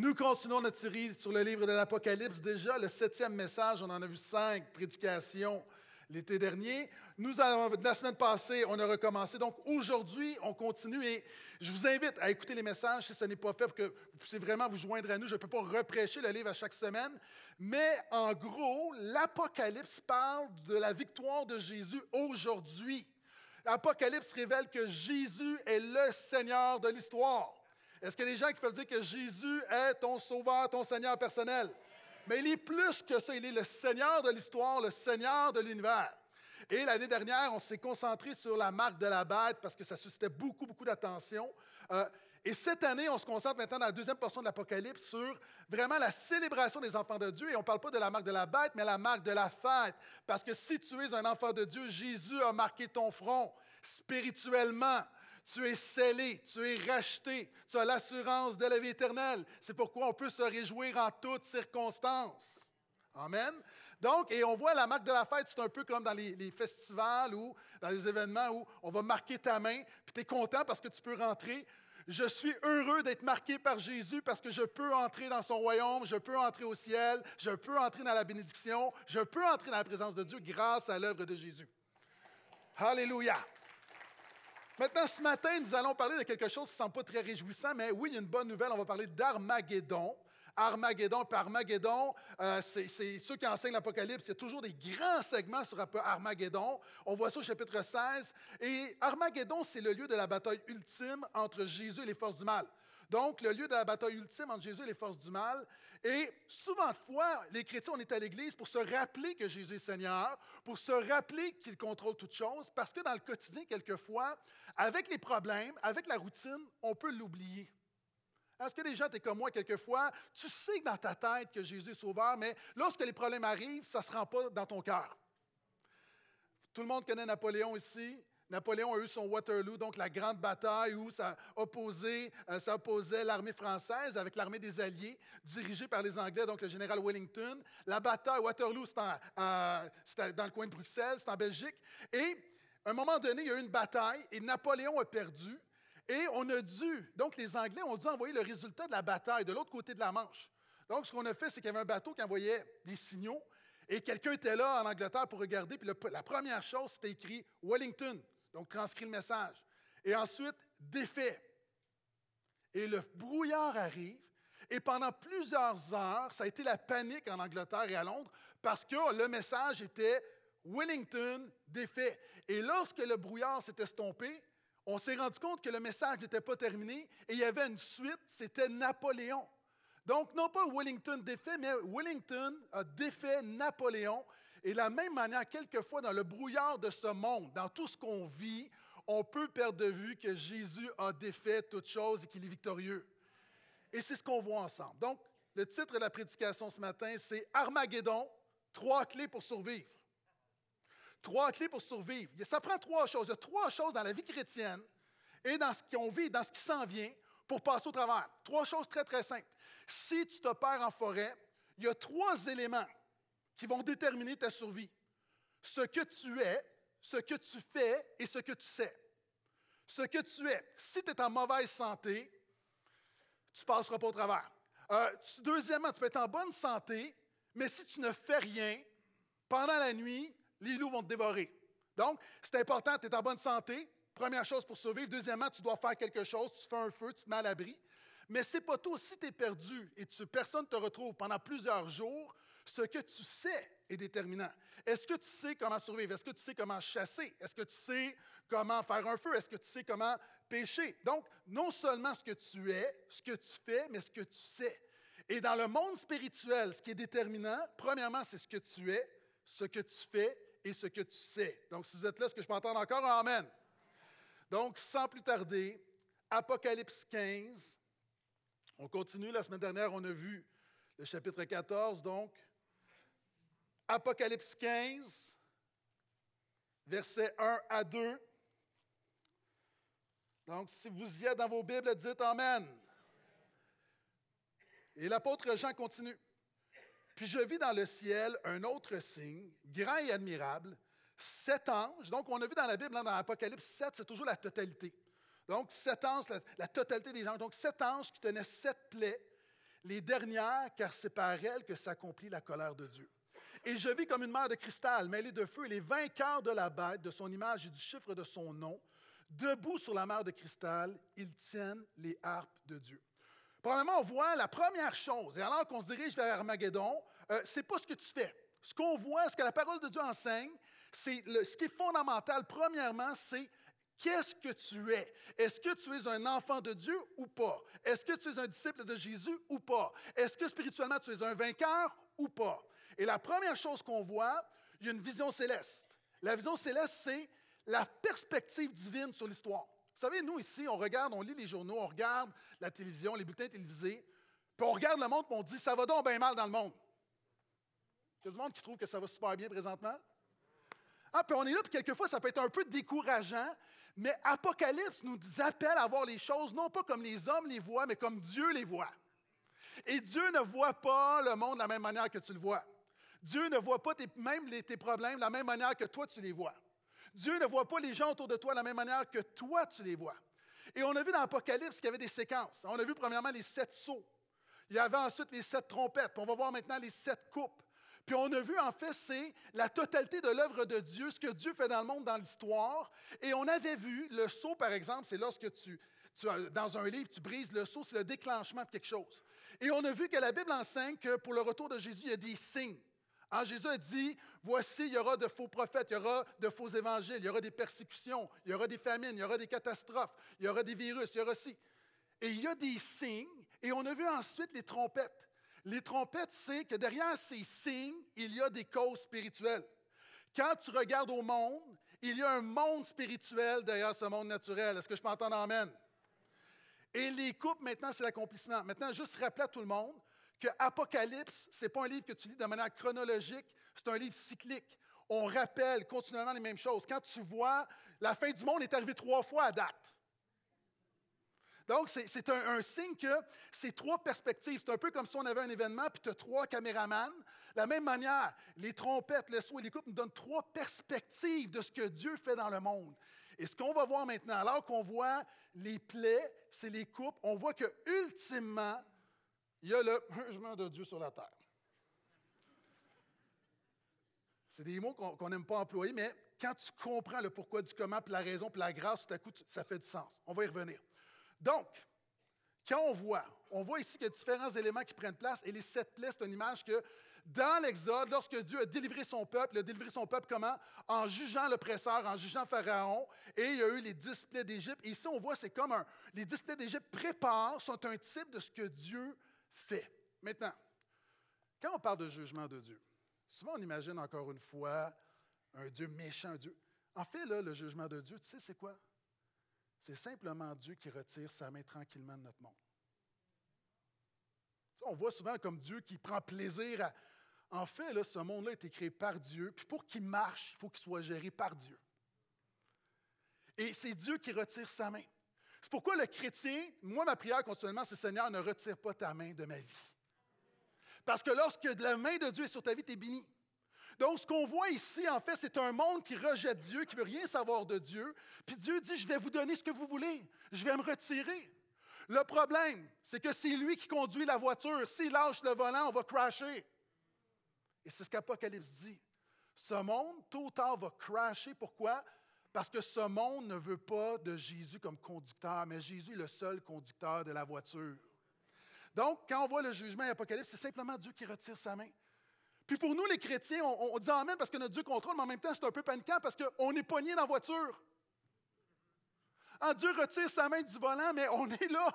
Nous continuons notre série sur le livre de l'Apocalypse. Déjà, le septième message, on en a vu cinq prédications l'été dernier. Nous, la semaine passée, on a recommencé. Donc, aujourd'hui, on continue et je vous invite à écouter les messages si ce n'est pas fait pour que vous puissiez vraiment vous joindre à nous. Je ne peux pas reprêcher le livre à chaque semaine, mais en gros, l'Apocalypse parle de la victoire de Jésus aujourd'hui. L'Apocalypse révèle que Jésus est le Seigneur de l'histoire. Est-ce qu'il y a des gens qui peuvent dire que Jésus est ton sauveur, ton Seigneur personnel? Mais il est plus que ça, il est le Seigneur de l'histoire, le Seigneur de l'univers. Et l'année dernière, on s'est concentré sur la marque de la bête parce que ça suscitait beaucoup, beaucoup d'attention. Euh, et cette année, on se concentre maintenant dans la deuxième portion de l'Apocalypse sur vraiment la célébration des enfants de Dieu. Et on ne parle pas de la marque de la bête, mais la marque de la fête. Parce que si tu es un enfant de Dieu, Jésus a marqué ton front spirituellement. Tu es scellé, tu es racheté, tu as l'assurance de la vie éternelle. C'est pourquoi on peut se réjouir en toutes circonstances. Amen. Donc, et on voit la marque de la fête, c'est un peu comme dans les, festivals ou dans les événements où on va marquer ta main, puis tu es content parce que tu peux rentrer. Je suis heureux d'être marqué par Jésus parce que je peux entrer dans son royaume, je peux entrer au ciel, je peux entrer dans la bénédiction, je peux entrer dans la présence de Dieu grâce à l'œuvre de Jésus. Alléluia. Maintenant, ce matin, nous allons parler de quelque chose qui ne semble pas très réjouissant, mais oui, il y a une bonne nouvelle. On va parler d'Armageddon. Armageddon, puis Armageddon, euh, c'est ceux qui enseignent l'Apocalypse, il y a toujours des grands segments sur Armageddon. On voit ça au chapitre 16. Et Armageddon, c'est le lieu de la bataille ultime entre Jésus et les forces du mal. Donc, le lieu de la bataille ultime entre Jésus et les forces du mal. Et souvent de fois, les chrétiens, on est à l'Église pour se rappeler que Jésus est Seigneur, pour se rappeler qu'il contrôle toutes choses, parce que dans le quotidien, quelquefois, avec les problèmes, avec la routine, on peut l'oublier. Est-ce que les gens, es comme moi, quelquefois, tu sais dans ta tête que Jésus est sauveur, mais lorsque les problèmes arrivent, ça ne se rend pas dans ton cœur. Tout le monde connaît Napoléon ici. Napoléon a eu son Waterloo, donc la grande bataille où ça opposait, euh, ça opposait l'armée française avec l'armée des Alliés, dirigée par les Anglais, donc le général Wellington. La bataille Waterloo, c'était dans le coin de Bruxelles, c'est en Belgique. Et à un moment donné, il y a eu une bataille et Napoléon a perdu. Et on a dû, donc les Anglais ont dû envoyer le résultat de la bataille de l'autre côté de la Manche. Donc, ce qu'on a fait, c'est qu'il y avait un bateau qui envoyait des signaux et quelqu'un était là en Angleterre pour regarder. Puis la première chose, c'était écrit Wellington. Donc, transcrit le message. Et ensuite, défait. Et le brouillard arrive. Et pendant plusieurs heures, ça a été la panique en Angleterre et à Londres parce que le message était Wellington défait. Et lorsque le brouillard s'est estompé, on s'est rendu compte que le message n'était pas terminé et il y avait une suite, c'était Napoléon. Donc, non pas Wellington défait, mais Wellington a défait Napoléon et de la même manière, quelquefois, dans le brouillard de ce monde, dans tout ce qu'on vit, on peut perdre de vue que Jésus a défait toutes choses et qu'il est victorieux. Et c'est ce qu'on voit ensemble. Donc, le titre de la prédication ce matin, c'est Armageddon, trois clés pour survivre. Trois clés pour survivre. Ça prend trois choses. Il y a trois choses dans la vie chrétienne et dans ce qu'on vit, dans ce qui s'en vient, pour passer au travers. Trois choses très, très simples. Si tu te perds en forêt, il y a trois éléments qui vont déterminer ta survie. Ce que tu es, ce que tu fais et ce que tu sais. Ce que tu es. Si tu es en mauvaise santé, tu ne passeras pas au travers. Euh, deuxièmement, tu peux être en bonne santé, mais si tu ne fais rien, pendant la nuit, les loups vont te dévorer. Donc, c'est important, tu es en bonne santé, première chose pour survivre. Deuxièmement, tu dois faire quelque chose, tu fais un feu, tu te mets à l'abri. Mais c'est pas tout. Si tu es perdu et personne ne te retrouve pendant plusieurs jours, ce que tu sais est déterminant. Est-ce que tu sais comment survivre? Est-ce que tu sais comment chasser? Est-ce que tu sais comment faire un feu? Est-ce que tu sais comment pêcher? Donc, non seulement ce que tu es, ce que tu fais, mais ce que tu sais. Et dans le monde spirituel, ce qui est déterminant, premièrement, c'est ce que tu es, ce que tu fais et ce que tu sais. Donc, si vous êtes là, est-ce que je peux entendre encore un Amen? Donc, sans plus tarder, Apocalypse 15. On continue. La semaine dernière, on a vu le chapitre 14, donc. Apocalypse 15, versets 1 à 2. Donc, si vous y êtes dans vos Bibles, dites Amen. Et l'apôtre Jean continue. Puis je vis dans le ciel un autre signe, grand et admirable, sept anges. Donc, on a vu dans la Bible, dans l'Apocalypse 7, c'est toujours la totalité. Donc, sept anges, la, totalité des anges. Donc, sept anges qui tenaient sept plaies les dernières, car c'est par elles que s'accomplit la colère de Dieu. Et je vis comme une mer de cristal mêlée de feu, et les vainqueurs de la bête, de son image et du chiffre de son nom, debout sur la mer de cristal, ils tiennent les harpes de Dieu. Premièrement, on voit la première chose, et alors qu'on se dirige vers Armageddon, euh, c'est pas ce que tu fais. Ce qu'on voit, ce que la parole de Dieu enseigne, c'est ce qui est fondamental, premièrement, c'est qu'est-ce que tu es? Est-ce que tu es un enfant de Dieu ou pas? Est-ce que tu es un disciple de Jésus ou pas? Est-ce que spirituellement tu es un vainqueur ou pas? Et la première chose qu'on voit, il y a une vision céleste. La vision céleste, c'est la perspective divine sur l'histoire. Vous savez, nous ici, on regarde, on lit les journaux, on regarde la télévision, les bulletins télévisés, puis on regarde le monde, puis on dit, ça va donc bien mal dans le monde. Il y a du monde qui trouve que ça va super bien présentement. Ah, puis on est là, puis quelquefois, ça peut être un peu décourageant, mais Apocalypse nous appelle à voir les choses, non pas comme les hommes les voient, mais comme Dieu les voit. Et Dieu ne voit pas le monde de la même manière que tu le vois. Dieu ne voit pas même tes problèmes de la même manière que toi tu les vois. Dieu ne voit pas les gens autour de toi de la même manière que toi tu les vois. Et on a vu dans l'Apocalypse qu'il y avait des séquences. On a vu premièrement les sept sceaux. Il y avait ensuite les sept trompettes. Puis on va voir maintenant les sept coupes. Puis on a vu, en fait, c'est la totalité de l'œuvre de Dieu, ce que Dieu fait dans le monde, dans l'histoire. Et on avait vu le sceau, par exemple, c'est lorsque tu, tu, dans un livre, tu brises le sceau, c'est le déclenchement de quelque chose. Et on a vu que la Bible enseigne que pour le retour de Jésus, il y a des signes. Hein, Jésus a dit, voici, il y aura de faux prophètes, il y aura de faux évangiles, il y aura des persécutions, il y aura des famines, il y aura des catastrophes, il y aura des virus, il y aura aussi. Et il y a des signes, et on a vu ensuite les trompettes. Les trompettes, c'est que derrière ces signes, il y a des causes spirituelles. Quand tu regardes au monde, il y a un monde spirituel derrière ce monde naturel. Est-ce que je peux entendre Amen? Et les coupes, maintenant, c'est l'accomplissement. Maintenant, juste rappeler à tout le monde que Apocalypse, ce n'est pas un livre que tu lis de manière chronologique, c'est un livre cyclique. On rappelle continuellement les mêmes choses. Quand tu vois, la fin du monde est arrivée trois fois à date. Donc, c'est un, signe que c'est trois perspectives. C'est un peu comme si on avait un événement, puis tu as trois caméramans. De la même manière, les trompettes, le son et les coupes nous donnent trois perspectives de ce que Dieu fait dans le monde. Et ce qu'on va voir maintenant, alors qu'on voit les plaies, c'est les coupes, on voit que ultimement, il y a le jugement de Dieu sur la terre. C'est des mots qu'on n'aime pas employer, mais quand tu comprends le pourquoi du comment, puis la raison, puis la grâce, tout à coup, ça fait du sens. On va y revenir. Donc, quand on voit, on voit ici qu'il y a différents éléments qui prennent place, et les sept plaies, c'est une image que dans l'Exode, lorsque Dieu a délivré son peuple, il a délivré son peuple comment? En jugeant l'oppresseur, en jugeant Pharaon, et il y a eu les dix d'Égypte. Et ici, on voit, c'est comme un, les dix d'Égypte préparent, sont un type de ce que Dieu fait. Maintenant, quand on parle de jugement de Dieu, souvent on imagine encore une fois un Dieu méchant, un Dieu. En fait, le jugement de Dieu, tu sais, c'est quoi? C'est simplement Dieu qui retire sa main tranquillement de notre monde. On voit souvent comme Dieu qui prend plaisir à. En fait, ce monde-là a été créé par Dieu, puis pour qu'il marche, il faut qu'il soit géré par Dieu. Et c'est Dieu qui retire sa main. C'est pourquoi le chrétien, moi, ma prière continuellement, c'est Seigneur, ne retire pas ta main de ma vie. Parce que lorsque la main de Dieu est sur ta vie, tu es béni. Donc, ce qu'on voit ici, en fait, c'est un monde qui rejette Dieu, qui ne veut rien savoir de Dieu. Puis Dieu dit, je vais vous donner ce que vous voulez. Je vais me retirer. Le problème, c'est que c'est lui qui conduit la voiture. S'il lâche le volant, on va crasher. Et c'est ce qu'Apocalypse dit. Ce monde, tôt ou tard, va crasher. Pourquoi? Parce que ce monde ne veut pas de Jésus comme conducteur, mais Jésus est le seul conducteur de la voiture. Donc, quand on voit le jugement et l'Apocalypse, c'est simplement Dieu qui retire sa main. Puis pour nous, les chrétiens, on, dit Amen parce que notre Dieu contrôle, mais en même temps, c'est un peu paniquant parce qu'on est poigné dans la voiture. En Dieu retire sa main du volant, mais on est là.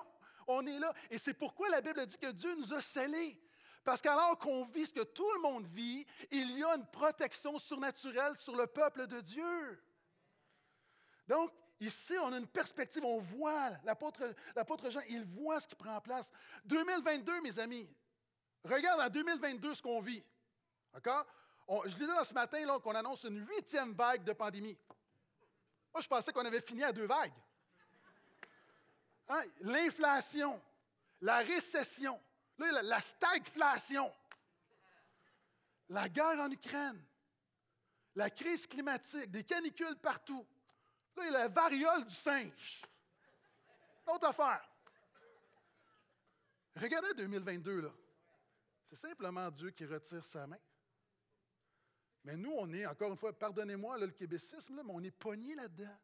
On est là. Et c'est pourquoi la Bible dit que Dieu nous a scellés. Parce qu'alors qu'on vit ce que tout le monde vit, il y a une protection surnaturelle sur le peuple de Dieu. Donc, ici, on a une perspective, on voit, l'apôtre Jean, il voit ce qui prend place. 2022, mes amis, regarde en 2022 ce qu'on vit. D'accord? je lisais dans ce matin qu'on annonce une huitième vague de pandémie. Moi, je pensais qu'on avait fini à deux vagues. Hein? L'inflation, la récession, la, la stagflation, la guerre en Ukraine, la crise climatique, des canicules partout. Là, il a la variole du singe. Autre affaire. Regardez 2022, là. C'est simplement Dieu qui retire sa main. Mais nous, on est, encore une fois, pardonnez-moi le québécisme, mais on est pogné là-dedans.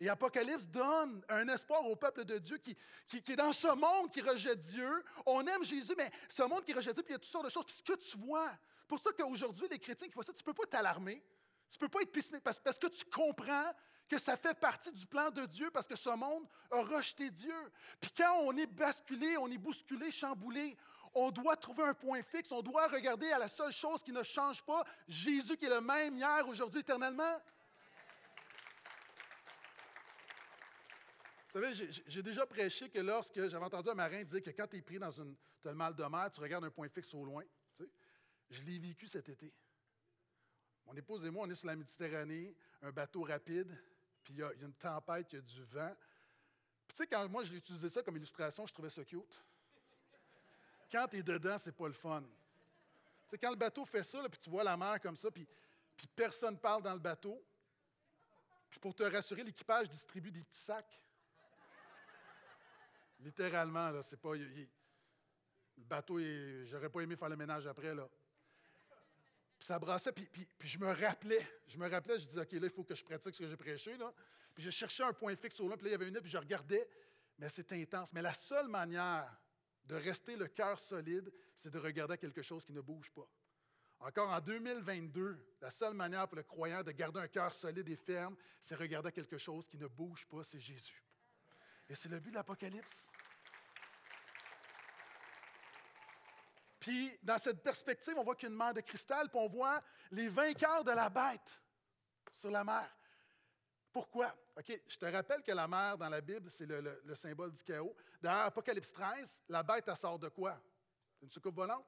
Et Apocalypse donne un espoir au peuple de Dieu qui, qui, est dans ce monde qui rejette Dieu. On aime Jésus, mais ce monde qui rejette Dieu, puis il y a toutes sortes de choses. Puis ce que tu vois, pour ça qu'aujourd'hui, les chrétiens qui font ça, tu ne peux pas t'alarmer. Tu ne peux pas être pessimiste parce, que tu comprends que ça fait partie du plan de Dieu parce que ce monde a rejeté Dieu. Puis quand on est basculé, on est bousculé, chamboulé, on doit trouver un point fixe, on doit regarder à la seule chose qui ne change pas, Jésus qui est le même hier, aujourd'hui, éternellement. Vous savez, j'ai déjà prêché que lorsque j'avais entendu un marin dire que quand tu es pris dans une, as le mal de mer, tu regardes un point fixe au loin. Je l'ai vécu cet été. Mon épouse et moi, on est sur la Méditerranée, un bateau rapide, puis il y, a une tempête, il y a du vent. Puis tu sais, quand moi, j'ai utilisé ça comme illustration, je trouvais ça cute. Quand tu es dedans, c'est pas le fun. Tu sais, quand le bateau fait ça, puis tu vois la mer comme ça, puis, personne ne parle dans le bateau, puis pour te rassurer, l'équipage distribue des petits sacs. Littéralement, là, c'est pas. le bateau, j'aurais pas aimé faire le ménage après, là. Puis ça brassait, puis, je me rappelais, je me rappelais, je disais, OK, là, il faut que je pratique ce que j'ai prêché. Puis je cherchais un point fixe au loin, puis là, il y avait une puis je regardais, mais c'est intense. Mais la seule manière de rester le cœur solide, c'est de regarder quelque chose qui ne bouge pas. Encore en 2022, la seule manière pour le croyant de garder un cœur solide et ferme, c'est regarder quelque chose qui ne bouge pas, c'est Jésus. Et c'est le but de l'Apocalypse. Puis, dans cette perspective, on voit qu'il y a une mer de cristal, puis on voit les vainqueurs de la bête sur la mer. Pourquoi? OK, je te rappelle que la mer dans la Bible, c'est le, symbole du chaos. Dans Apocalypse 13, la bête, elle sort de quoi? Une soucoupe volante?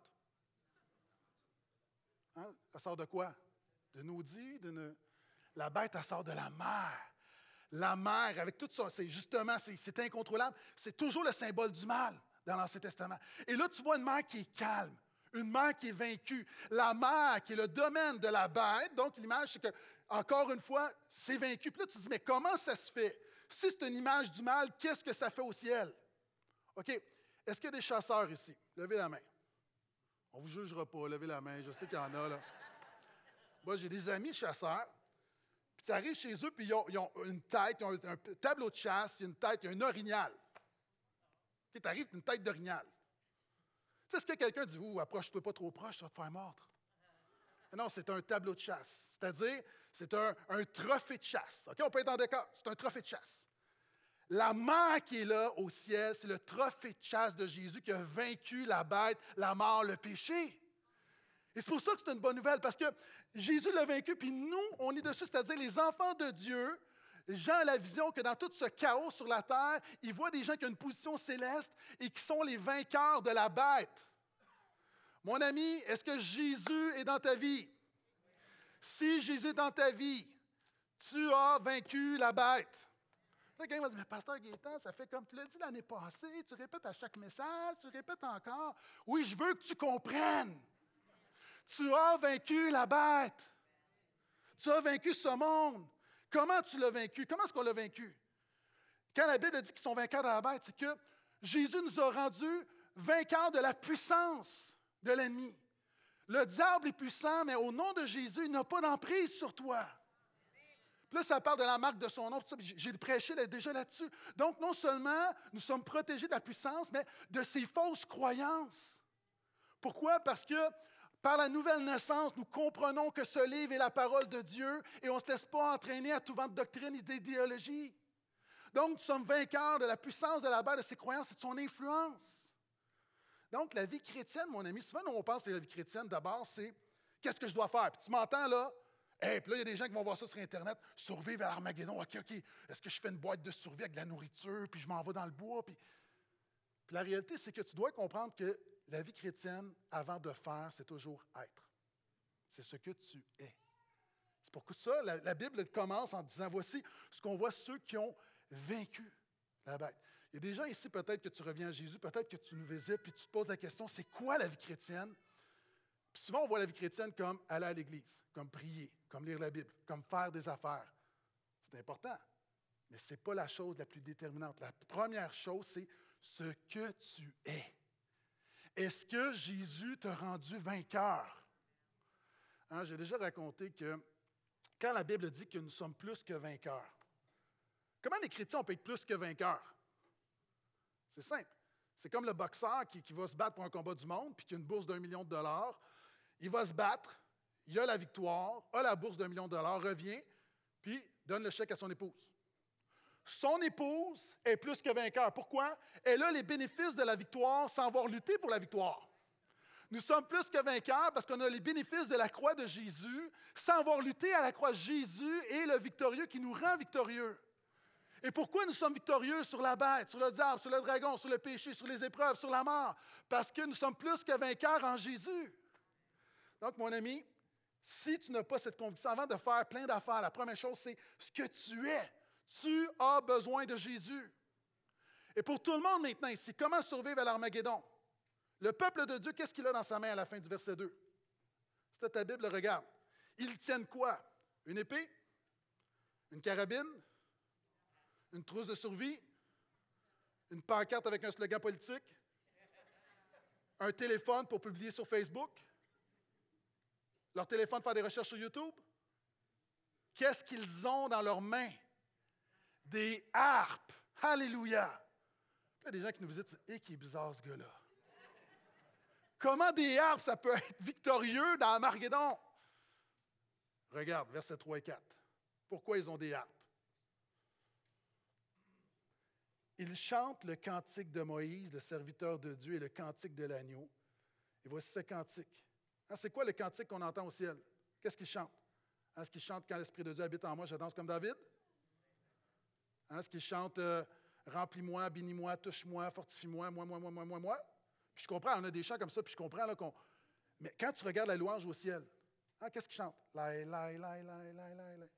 Hein? Elle sort de quoi? De naudis? D'une... La bête, elle sort de la mer. La mer, avec tout ça, c'est justement, c'est incontrôlable. C'est toujours le symbole du mal dans l'Ancien Testament. Et là, tu vois une mer qui est calme, une mer qui est vaincue. La mer qui est le domaine de la bête. Donc, l'image, c'est que, encore une fois, c'est vaincu. Puis là, tu te dis, mais comment ça se fait? Si c'est une image du mal, qu'est-ce que ça fait au ciel? OK. Est-ce qu'il y a des chasseurs ici? Levez la main. On ne vous jugera pas, levez la main. Je sais qu'il y en a, là. Moi, j'ai des amis chasseurs. Puis tu arrives chez eux, puis ils ont, une tête, ils ont un tableau de chasse, une tête, il y a un orignal. Tu arrives, une tête d'orignal. Tu sais, est-ce que quelqu'un dit, ouh, approche-toi pas trop proche, ça va te faire mordre? Non, c'est un tableau de chasse. C'est-à-dire, c'est un, trophée de chasse. OK, on peut être en décor. C'est un trophée de chasse. La mer qui est là au ciel, c'est le trophée de chasse de Jésus qui a vaincu la bête, la mort, le péché. Et c'est pour ça que c'est une bonne nouvelle, parce que Jésus l'a vaincu, puis nous, on est dessus, c'est-à-dire les enfants de Dieu, Jean a la vision que dans tout ce chaos sur la terre, il voit des gens qui ont une position céleste et qui sont les vainqueurs de la bête. Mon ami, est-ce que Jésus est dans ta vie? Si Jésus est dans ta vie, tu as vaincu la bête. Là, quelqu'un va dire, mais pasteur Gaétan, ça fait comme tu l'as dit l'année passée, tu répètes à chaque message, tu répètes encore. Oui, je veux que tu comprennes. Tu as vaincu la bête. Tu as vaincu ce monde. Comment tu l'as vaincu? Comment est-ce qu'on l'a vaincu? Quand la Bible dit qu'ils sont vainqueurs de la bête, c'est que Jésus nous a rendus vainqueurs de la puissance de l'ennemi. Le diable est puissant, mais au nom de Jésus, il n'a pas d'emprise sur toi. Puis là, ça parle de la marque de son nom. J'ai prêché déjà là-dessus. Donc, non seulement nous sommes protégés de la puissance, mais de ses fausses croyances. Pourquoi? Parce que par la nouvelle naissance, nous comprenons que ce livre est la parole de Dieu et on ne se laisse pas entraîner à tout vent de doctrine et d'idéologie. Donc, nous sommes vainqueurs de la puissance de la base de ses croyances et de son influence. Donc, la vie chrétienne, mon ami, souvent, nous, on pense que la vie chrétienne, d'abord, c'est qu'est-ce que je dois faire? Puis tu m'entends là? Et puis là, il y a des gens qui vont voir ça sur Internet, survivre à l'Armageddon. OK, OK, est-ce que je fais une boîte de survie avec de la nourriture, puis je m'en vais dans le bois? Puis la réalité, c'est que tu dois comprendre que la vie chrétienne, avant de faire, c'est toujours être. C'est ce que tu es. C'est pour ça la, la Bible commence en disant voici ce qu'on voit ceux qui ont vaincu la bête. Il y a des gens ici, peut-être que tu reviens à Jésus, peut-être que tu nous visites, puis tu te poses la question c'est quoi la vie chrétienne? Puis souvent, on voit la vie chrétienne comme aller à l'église, comme prier, comme lire la Bible, comme faire des affaires. C'est important, mais ce n'est pas la chose la plus déterminante. La première chose, c'est ce que tu es. Est-ce que Jésus t'a rendu vainqueur? Hein, j'ai déjà raconté que quand la Bible dit que nous sommes plus que vainqueurs, comment les chrétiens peuvent être plus que vainqueurs? C'est simple. C'est comme le boxeur qui, qui, va se battre pour un combat du monde, puis qui a une bourse d'un million de dollars. Il va se battre, il a la victoire, a la bourse d'un million de dollars, revient, puis donne le chèque à son épouse. Son épouse est plus que vainqueur. Pourquoi? Elle a les bénéfices de la victoire sans avoir lutté pour la victoire. Nous sommes plus que vainqueurs parce qu'on a les bénéfices de la croix de Jésus sans avoir lutté à la croix. Jésus est le victorieux qui nous rend victorieux. Et pourquoi nous sommes victorieux sur la bête, sur le diable, sur le dragon, sur le péché, sur les épreuves, sur la mort? Parce que nous sommes plus que vainqueurs en Jésus. Donc, mon ami, si tu n'as pas cette conviction, avant de faire plein d'affaires, la première chose, c'est ce que tu es. Tu as besoin de Jésus. Et pour tout le monde maintenant ici, comment survivre à l'Armageddon? Le peuple de Dieu, qu'est-ce qu'il a dans sa main à la fin du verset 2? C'est ta Bible, regarde. Ils tiennent quoi? Une épée? Une carabine? Une trousse de survie? Une pancarte avec un slogan politique? Un téléphone pour publier sur Facebook? Leur téléphone pour faire des recherches sur YouTube? Qu'est-ce qu'ils ont dans leurs mains? Des harpes. Alléluia. Il y a des gens qui nous visitent, et qui est bizarre ce gars-là. Comment des harpes, ça peut être victorieux dans Armageddon? Regarde, versets 3 et 4. Pourquoi ils ont des harpes? Ils chantent le cantique de Moïse, le serviteur de Dieu, et le cantique de l'agneau. Et voici ce cantique. Hein, c'est quoi le cantique qu'on entend au ciel? Qu'est-ce qu'ils chantent? Est-ce qu'ils chantent quand l'Esprit de Dieu habite en moi, je danse comme David? Est-ce qu'ils chantent euh, Remplis-moi, bénis-moi, touche-moi, fortifie-moi, moi, moi, moi, moi, moi, moi? Puis je comprends, on a des chants comme ça, puis je comprends là, qu'on. Mais quand tu regardes la louange au ciel, hein, qu'est-ce qu'ils chantent? Lai, lai, lai, lai, lai, lai.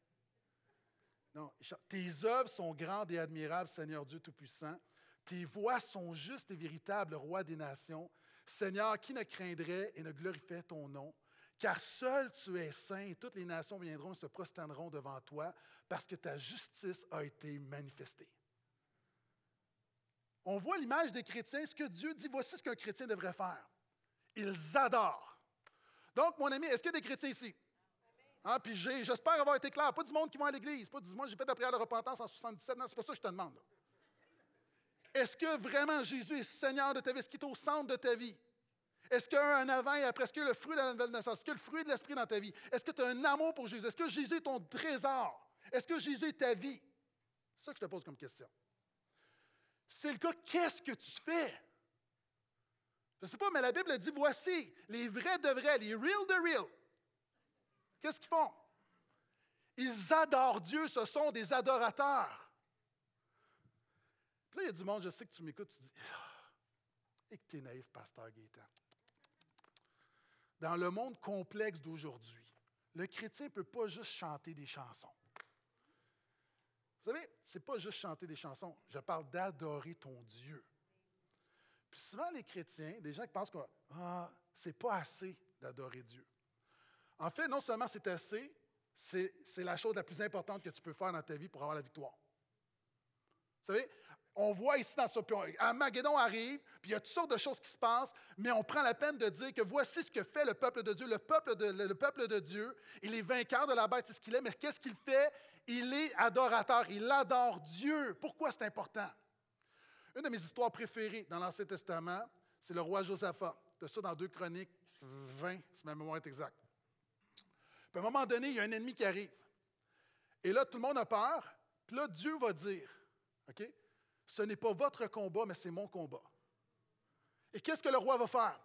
Non, Tes œuvres sont grandes et admirables, Seigneur Dieu Tout-Puissant. Tes voix sont justes et véritables, Roi des nations. Seigneur, qui ne craindrait et ne glorifierait ton nom? Car seul tu es saint et toutes les nations viendront et se prosterneront devant toi parce que ta justice a été manifestée. On voit l'image des chrétiens, ce que Dieu dit, voici ce qu'un chrétien devrait faire. Ils adorent. Donc, mon ami, est-ce qu'il y a des chrétiens ici? Hein, puis j'espère avoir été clair. Pas du monde qui va à l'église. Pas du monde, j'ai fait la prière de repentance en 77. Non, c'est pas ça que je te demande. Est-ce que vraiment Jésus est Seigneur de ta vie? Est-ce qu'il est au centre de ta vie? Est-ce qu'il y a un avant et après? Est-ce qu'il y a le fruit de la nouvelle naissance? Est-ce qu'il y a le fruit de l'esprit dans ta vie? Est-ce que tu as un amour pour Jésus? Est-ce que Jésus est ton trésor? Est-ce que Jésus est ta vie? C'est ça que je te pose comme question. C'est le cas, qu'est-ce que tu fais? Je ne sais pas, mais la Bible dit voici les vrais de vrais, les real de real. Qu'est-ce qu'ils font? Ils adorent Dieu, ce sont des adorateurs. Puis là, il y a du monde, je sais que tu m'écoutes, tu dis ah, Et que tu es naïf, pasteur Gaétan. Dans le monde complexe d'aujourd'hui, le chrétien ne peut pas juste chanter des chansons. Vous savez, ce n'est pas juste chanter des chansons, je parle d'adorer ton Dieu. Puis souvent, les chrétiens, des gens qui pensent que ah, c'est pas assez d'adorer Dieu. En fait, non seulement c'est assez, c'est la chose la plus importante que tu peux faire dans ta vie pour avoir la victoire. Vous savez, on voit ici dans ce un Maguédon arrive, puis il y a toutes sortes de choses qui se passent, mais on prend la peine de dire que voici ce que fait le peuple de Dieu. Le peuple de, le peuple de Dieu, il est vainqueur de la bête, c'est ce qu'il est, mais qu'est-ce qu'il fait? Il est adorateur, il adore Dieu. Pourquoi c'est important? Une de mes histoires préférées dans l'Ancien Testament, c'est le roi Josaphat. De ça dans 2 Chroniques 20, si ma mémoire est exacte. Puis à un moment donné, il y a un ennemi qui arrive. Et là, tout le monde a peur. Puis là, Dieu va dire, OK? Ce n'est pas votre combat, mais c'est mon combat. Et qu'est-ce que le roi va faire?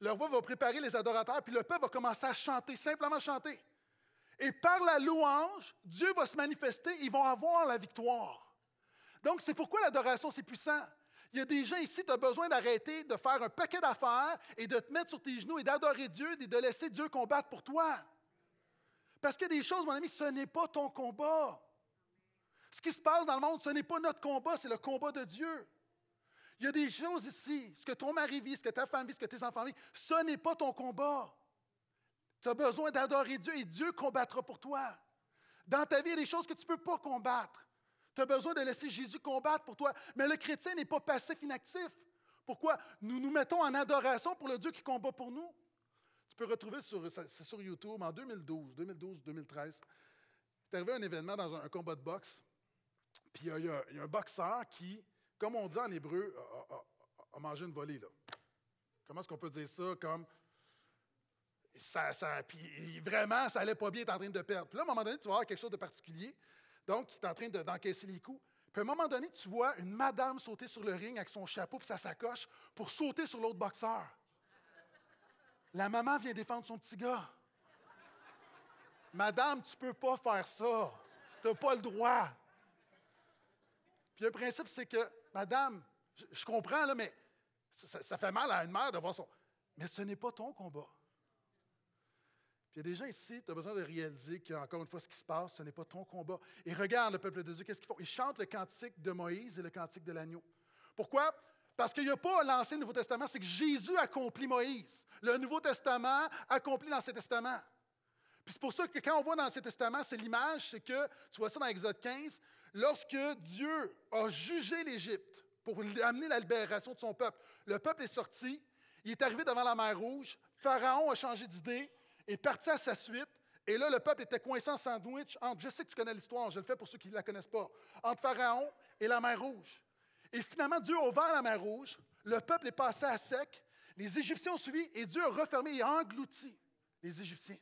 Le roi va préparer les adorateurs, puis le peuple va commencer à chanter, simplement chanter. Et par la louange, Dieu va se manifester, ils vont avoir la victoire. Donc, c'est pourquoi l'adoration, c'est puissant. Il y a des gens ici, tu as besoin d'arrêter de faire un paquet d'affaires et de te mettre sur tes genoux et d'adorer Dieu et de laisser Dieu combattre pour toi. Parce a des choses, mon ami, ce n'est pas ton combat. Ce qui se passe dans le monde, ce n'est pas notre combat, c'est le combat de Dieu. Il y a des choses ici, ce que ton mari vit, ce que ta femme vit, ce que tes enfants vivent, ce n'est pas ton combat. Tu as besoin d'adorer Dieu et Dieu combattra pour toi. Dans ta vie, il y a des choses que tu ne peux pas combattre. Tu as besoin de laisser Jésus combattre pour toi. Mais le chrétien n'est pas passif, inactif. Pourquoi? Nous nous mettons en adoration pour le Dieu qui combat pour nous. Tu peux retrouver sur, sur YouTube en 2012, 2012, 2013. C'est arrivé un événement dans un, combat de boxe. Puis il y, a, un boxeur qui, comme on dit en hébreu, a, mangé une volée. Là. Comment est-ce qu'on peut dire ça? Comme ça, puis vraiment, ça allait pas bien, il est en train de perdre. Puis là, à un moment donné, tu vas avoir quelque chose de particulier. Donc, il est en train d'encaisser les coups. Puis à un moment donné, tu vois une madame sauter sur le ring avec son chapeau et sa sacoche pour sauter sur l'autre boxeur. La maman vient défendre son petit gars. Madame, tu peux pas faire ça. Tu n'as pas le droit. Puis le principe, c'est que, Madame, je, comprends, là, mais ça, ça, fait mal à une mère de voir son. Mais ce n'est pas ton combat. Il y a des gens ici, tu as besoin de réaliser qu'encore une fois, ce qui se passe, ce n'est pas ton combat. Et regarde le peuple de Dieu, qu'est-ce qu'ils font? Ils chantent le cantique de Moïse et le cantique de l'agneau. Pourquoi? Parce qu'il n'y a pas l'Ancien Nouveau Testament, c'est que Jésus accomplit Moïse. Le Nouveau Testament accomplit l'Ancien Testament. Puis c'est pour ça que quand on voit dans l'Ancien Testament, c'est l'image, c'est que, tu vois ça dans Exode 15, lorsque Dieu a jugé l'Égypte pour amener la libération de son peuple, le peuple est sorti, il est arrivé devant la mer Rouge, Pharaon a changé d'idée, est parti à sa suite, et là, le peuple était coincé en sandwich entre, je sais que tu connais l'histoire, je le fais pour ceux qui ne la connaissent pas, entre Pharaon et la mer Rouge. Et finalement, Dieu a ouvert la mer Rouge, le peuple est passé à sec, les Égyptiens ont suivi, et Dieu a refermé et englouti les Égyptiens.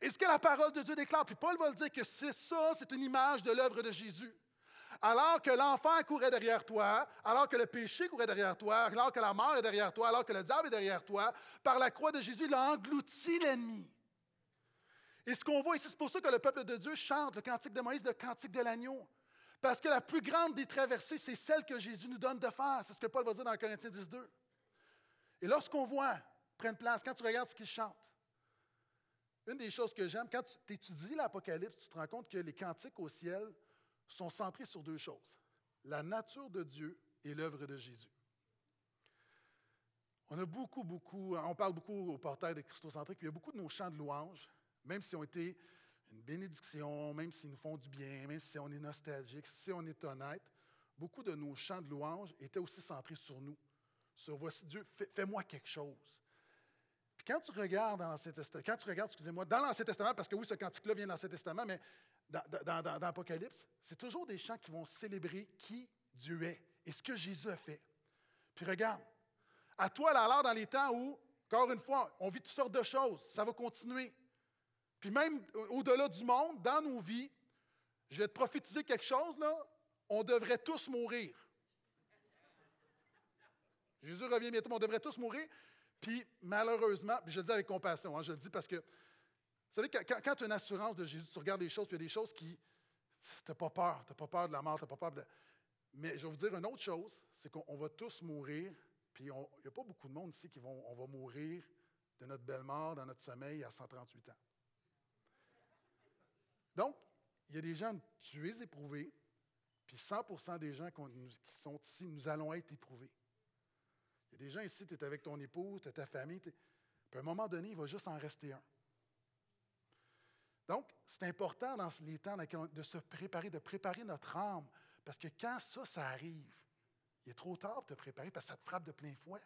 Et ce que la parole de Dieu déclare, puis Paul va le dire que c'est ça, c'est une image de l'œuvre de Jésus. Alors que l'enfant courait derrière toi, alors que le péché courait derrière toi, alors que la mort est derrière toi, alors que le diable est derrière toi, par la croix de Jésus, il a englouti l'ennemi. Et ce qu'on voit ici, c'est pour ça que le peuple de Dieu chante le cantique de Moïse, le cantique de l'agneau. Parce que la plus grande des traversées, c'est celle que Jésus nous donne de faire. C'est ce que Paul va dire dans Corinthiens 10, Et lorsqu'on voit prendre place, quand tu regardes ce qu'il chante, une des choses que j'aime, quand tu étudies l'Apocalypse, tu te rends compte que les cantiques au ciel sont centrés sur deux choses la nature de Dieu et l'œuvre de Jésus. On a beaucoup, beaucoup, on parle beaucoup au portail de Christocentrique, puis il y a beaucoup de nos chants de louanges, même si on été une bénédiction, même s'ils nous font du bien, même si on est nostalgique, si on est honnête, beaucoup de nos chants de louanges étaient aussi centrés sur nous, sur voici Dieu, fais-moi quelque chose quand tu regardes dans l'Ancien Testament, quand tu regardes, excusez-moi, dans l'Ancien Testament, parce que oui, ce cantique-là vient dans l'Ancien Testament, mais dans, dans, l'Apocalypse, c'est toujours des chants qui vont célébrer qui Dieu est et ce que Jésus a fait. Puis regarde, à toi, alors, dans les temps où, encore une fois, on vit toutes sortes de choses, ça va continuer. Puis même au-delà du monde, dans nos vies, je vais te prophétiser quelque chose, là, on devrait tous mourir. Jésus revient bientôt, on devrait tous mourir. Puis malheureusement, puis je le dis avec compassion, hein, je le dis parce que, vous savez, quand, tu as une assurance de Jésus, tu regardes les choses, puis il y a des choses qui, tu n'as pas peur, tu n'as pas peur de la mort, tu n'as pas peur de... Mais je vais vous dire une autre chose, c'est qu'on va tous mourir, puis il n'y a pas beaucoup de monde ici qui vont, on va mourir de notre belle mort dans notre sommeil à 138 ans. Donc, il y a des gens tués, éprouvés, puis 100% des gens qui sont ici, nous allons être éprouvés. Il y a des gens ici, tu es avec ton épouse, tu as ta famille, puis à un moment donné, il va juste en rester un. Donc, c'est important dans les temps de se préparer, de préparer notre âme, parce que quand ça, ça arrive, il est trop tard pour te préparer, parce que ça te frappe de plein fouet.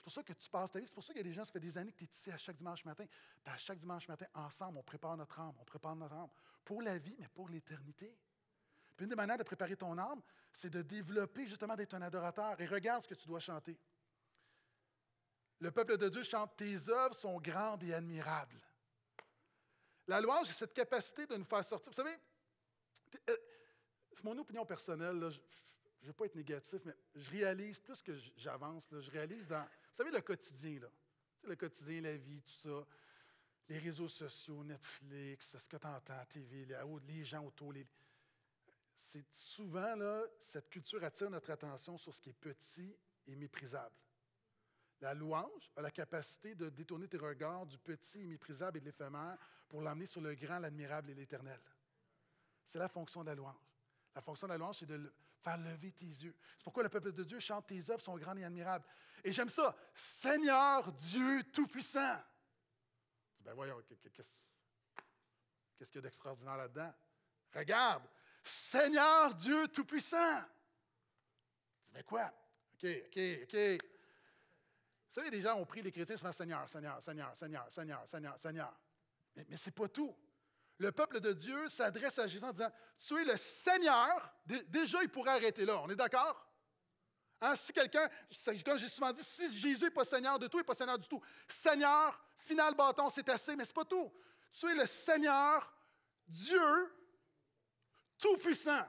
C'est pour ça que tu passes ta vie. C'est pour ça qu'il y a des gens, ça fait des années que tu es ici à chaque dimanche matin. À chaque dimanche matin, ensemble, on prépare notre âme. On prépare notre âme pour la vie, mais pour l'éternité. Puis une des manières de préparer ton âme, c'est de développer justement d'être un adorateur. Et regarde ce que tu dois chanter. Le peuple de Dieu chante Tes œuvres sont grandes et admirables. La louange, c'est cette capacité de nous faire sortir. Vous savez, euh, c'est mon opinion personnelle, je ne veux pas être négatif, mais je réalise, plus que j'avance, je réalise dans, vous savez, le quotidien, là, le quotidien, la vie, tout ça, les réseaux sociaux, Netflix, ce que tu entends, TV, les gens autour, c'est souvent, là, cette culture attire notre attention sur ce qui est petit et méprisable. La louange a la capacité de détourner tes regards du petit, méprisable et de l'éphémère pour l'emmener sur le grand, l'admirable et l'éternel. C'est la fonction de la louange. La fonction de la louange, c'est de faire lever tes yeux. C'est pourquoi le peuple de Dieu chante Tes œuvres sont grandes et admirables. Et j'aime ça. Seigneur Dieu Tout-Puissant. Ben voyons, qu'est-ce qu'il y a d'extraordinaire là-dedans? Regarde, Seigneur Dieu Tout-Puissant. Mais quoi? OK, OK, OK. Vous savez, des gens ont pris les chrétiens souvent Seigneur, Seigneur, Seigneur, Seigneur, Seigneur, Seigneur, Seigneur. Mais, ce n'est pas tout. Le peuple de Dieu s'adresse à Jésus en disant Tu es le Seigneur. Déjà, il pourrait arrêter là. On est d'accord? Hein, si quelqu'un, comme j'ai souvent dit, si Jésus n'est pas Seigneur de tout, il n'est pas Seigneur du tout. Seigneur, final bâton, c'est assez, mais ce n'est pas tout. Tu es le Seigneur, Dieu, tout-puissant.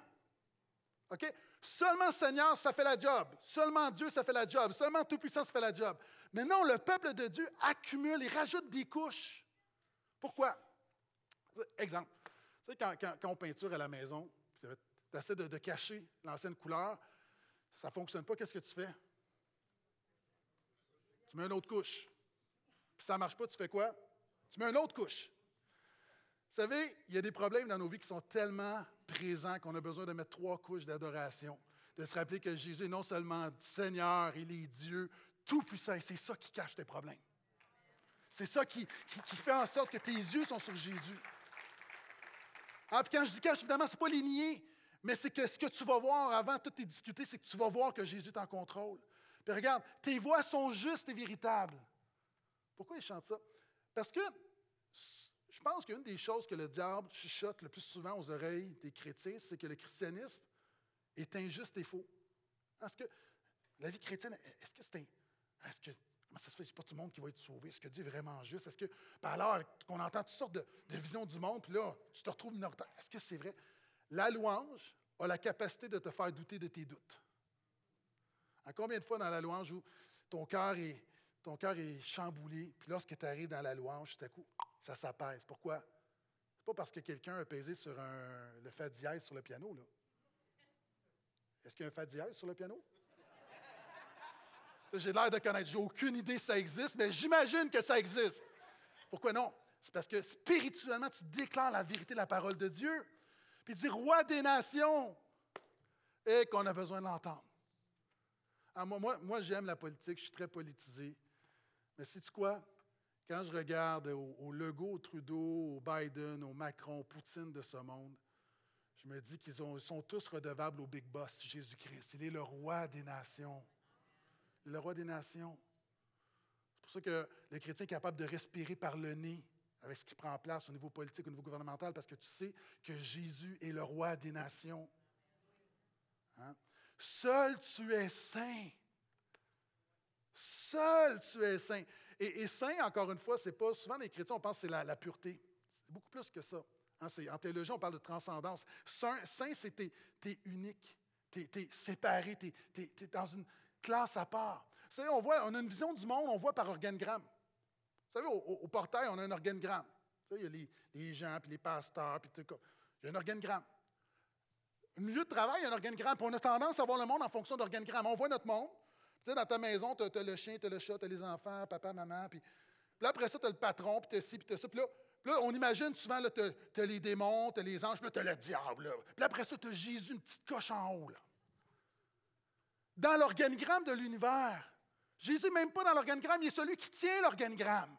OK? Seulement Seigneur, ça fait la job. Seulement Dieu, ça fait la job. Seulement Tout-Puissant, ça fait la job. Mais non, le peuple de Dieu accumule et rajoute des couches. Pourquoi? Exemple. Tu sais, quand, quand, on peinture à la maison, tu essaies de, de cacher l'ancienne couleur, ça ne fonctionne pas, qu'est-ce que tu fais? Tu mets une autre couche. Puis ça ne marche pas, tu fais quoi? Tu mets une autre couche. Vous savez, il y a des problèmes dans nos vies qui sont tellement présents qu'on a besoin de mettre trois couches d'adoration. De se rappeler que Jésus est non seulement Seigneur, il est Dieu, tout-puissant. C'est ça qui cache tes problèmes. C'est ça qui, fait en sorte que tes yeux sont sur Jésus. Ah, puis quand je dis cache, évidemment, ce n'est pas les nier. Mais c'est que ce que tu vas voir avant toutes tes difficultés, c'est que tu vas voir que Jésus est en contrôle. Puis regarde, tes voix sont justes et véritables. Pourquoi il chante ça? Parce que je pense qu'une des choses que le diable chuchote le plus souvent aux oreilles des chrétiens, c'est que le christianisme est injuste et faux. Est-ce que la vie chrétienne, est-ce que c'est un. Est-ce que, comment ça se fait? C'est pas tout le monde qui va être sauvé. Est-ce que Dieu est vraiment juste? Est-ce que, par alors qu'on entend toutes sortes de, visions du monde, puis là, tu te retrouves minoritaire? Est-ce que c'est vrai? La louange a la capacité de te faire douter de tes doutes. Combien de fois dans la louange où ton cœur est, ton cœur est chamboulé, puis lorsque tu arrives dans la louange, tout à coup, ça s'apaise. Pourquoi? N'est pas parce que quelqu'un a pesé sur un, le fa dièse sur le piano. Là. Est-ce qu'il y a un fa dièse sur le piano? J'ai l'air de connaître. J'ai aucune idée si ça existe, mais j'imagine que ça existe. Pourquoi non? C'est parce que spirituellement, tu déclares la vérité la parole de Dieu. Puis dit roi des nations, et qu'on a besoin de l'entendre. Ah, moi, moi, moi j'aime la politique, je suis très politisé. Mais sais-tu quoi? Quand je regarde au, Legault, au Trudeau, au Biden, au Macron, au Poutine de ce monde, je me dis qu'ils sont tous redevables au Big Boss, Jésus-Christ. Il est le roi des nations. Le roi des nations. C'est pour ça que le chrétien est capable de respirer par le nez avec ce qui prend place au niveau politique, au niveau gouvernemental, parce que tu sais que Jésus est le roi des nations. Hein? Seul tu es saint. Seul tu es saint. Et, saint, encore une fois, c'est pas. Souvent, les chrétiens, on pense que c'est la, pureté. C'est beaucoup plus que ça. Hein, en théologie, on parle de transcendance. Saint, c'est tu es, unique, tu es, séparé, tu es, dans une classe à part. Vous savez, on, voit, on a une vision du monde, on voit par organigramme. Vous savez, au, portail, on a un organigramme. il y a les, gens, puis les pasteurs, puis tout. Il y a un organigramme. Au milieu de travail, il y a un organigramme. On a tendance à voir le monde en fonction d'organigramme. On voit notre monde. Tu sais, dans ta maison, tu as, le chien, tu as le chat, tu as les enfants, papa, maman. Puis, là, après ça, tu as le patron, puis tu as ci, puis tu as ça. Puis là, on imagine souvent, tu as, les démons, tu as les anges, puis là, tu as le diable. Puis après ça, tu as Jésus, une petite coche en haut. Là. Dans l'organigramme de l'univers, Jésus même pas dans l'organigramme, il est celui qui tient l'organigramme.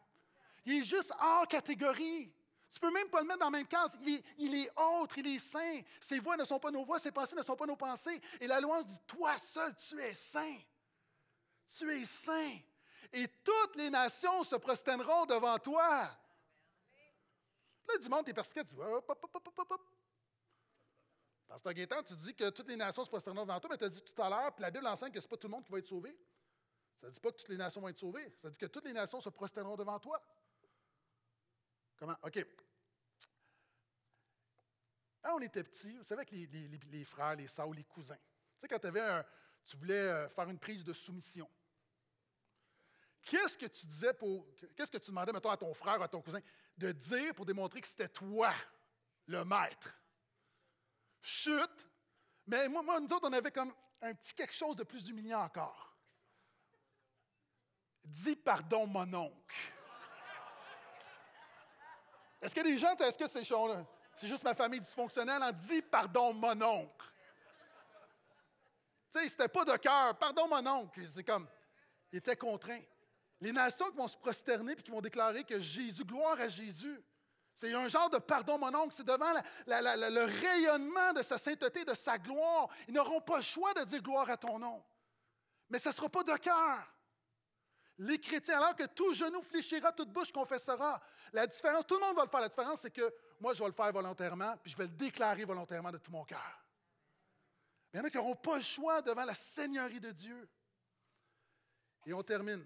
Il est juste hors catégorie. Tu peux même pas le mettre dans la même case. Il est, autre, il est saint. Ses voix ne sont pas nos voix, ses pensées ne sont pas nos pensées. Et la loi dit Toi seul, tu es saint. Tu es saint. Et toutes les nations se prosterneront devant toi. Là, du monde, tes perspectives, tu dis hop, hop, hop, hop, hop. Pasteur Gaétan, tu dis que toutes les nations se prosterneront devant toi, mais tu as dit tout à l'heure, puis la Bible enseigne que ce n'est pas tout le monde qui va être sauvé. Ça ne dit pas que toutes les nations vont être sauvées. Ça dit que toutes les nations se prosterneront devant toi. Comment? OK. Quand on était petit, vous savez, avec les, frères, les sœurs, les cousins, tu sais, quand avais un, tu voulais euh, faire une prise de soumission, qu'est-ce que tu disais pour. Qu'est-ce que tu demandais, mettons, à ton frère à ton cousin de dire pour démontrer que c'était toi le maître? Chute. Mais moi, moi, nous autres, on avait comme un petit quelque chose de plus humiliant encore. Dis pardon, mon oncle. Est-ce a des gens, est-ce que c'est c'est juste ma famille dysfonctionnelle en dit pardon mon oncle? Tu sais, c'était pas de cœur, pardon mon oncle. C'est comme, il était contraint. Les nations qui vont se prosterner et qui vont déclarer que Jésus, gloire à Jésus. C'est un genre de pardon, mon oncle. C'est devant le rayonnement de sa sainteté, de sa gloire. Ils n'auront pas le choix de dire gloire à ton nom. Mais ce ne sera pas de cœur. Les chrétiens, alors que tout genou fléchira, toute bouche confessera. La différence, tout le monde va le faire. La différence, c'est que moi, je vais le faire volontairement, puis je vais le déclarer volontairement de tout mon cœur. Il y en a qui n'auront pas le choix devant la Seigneurie de Dieu. Et on termine.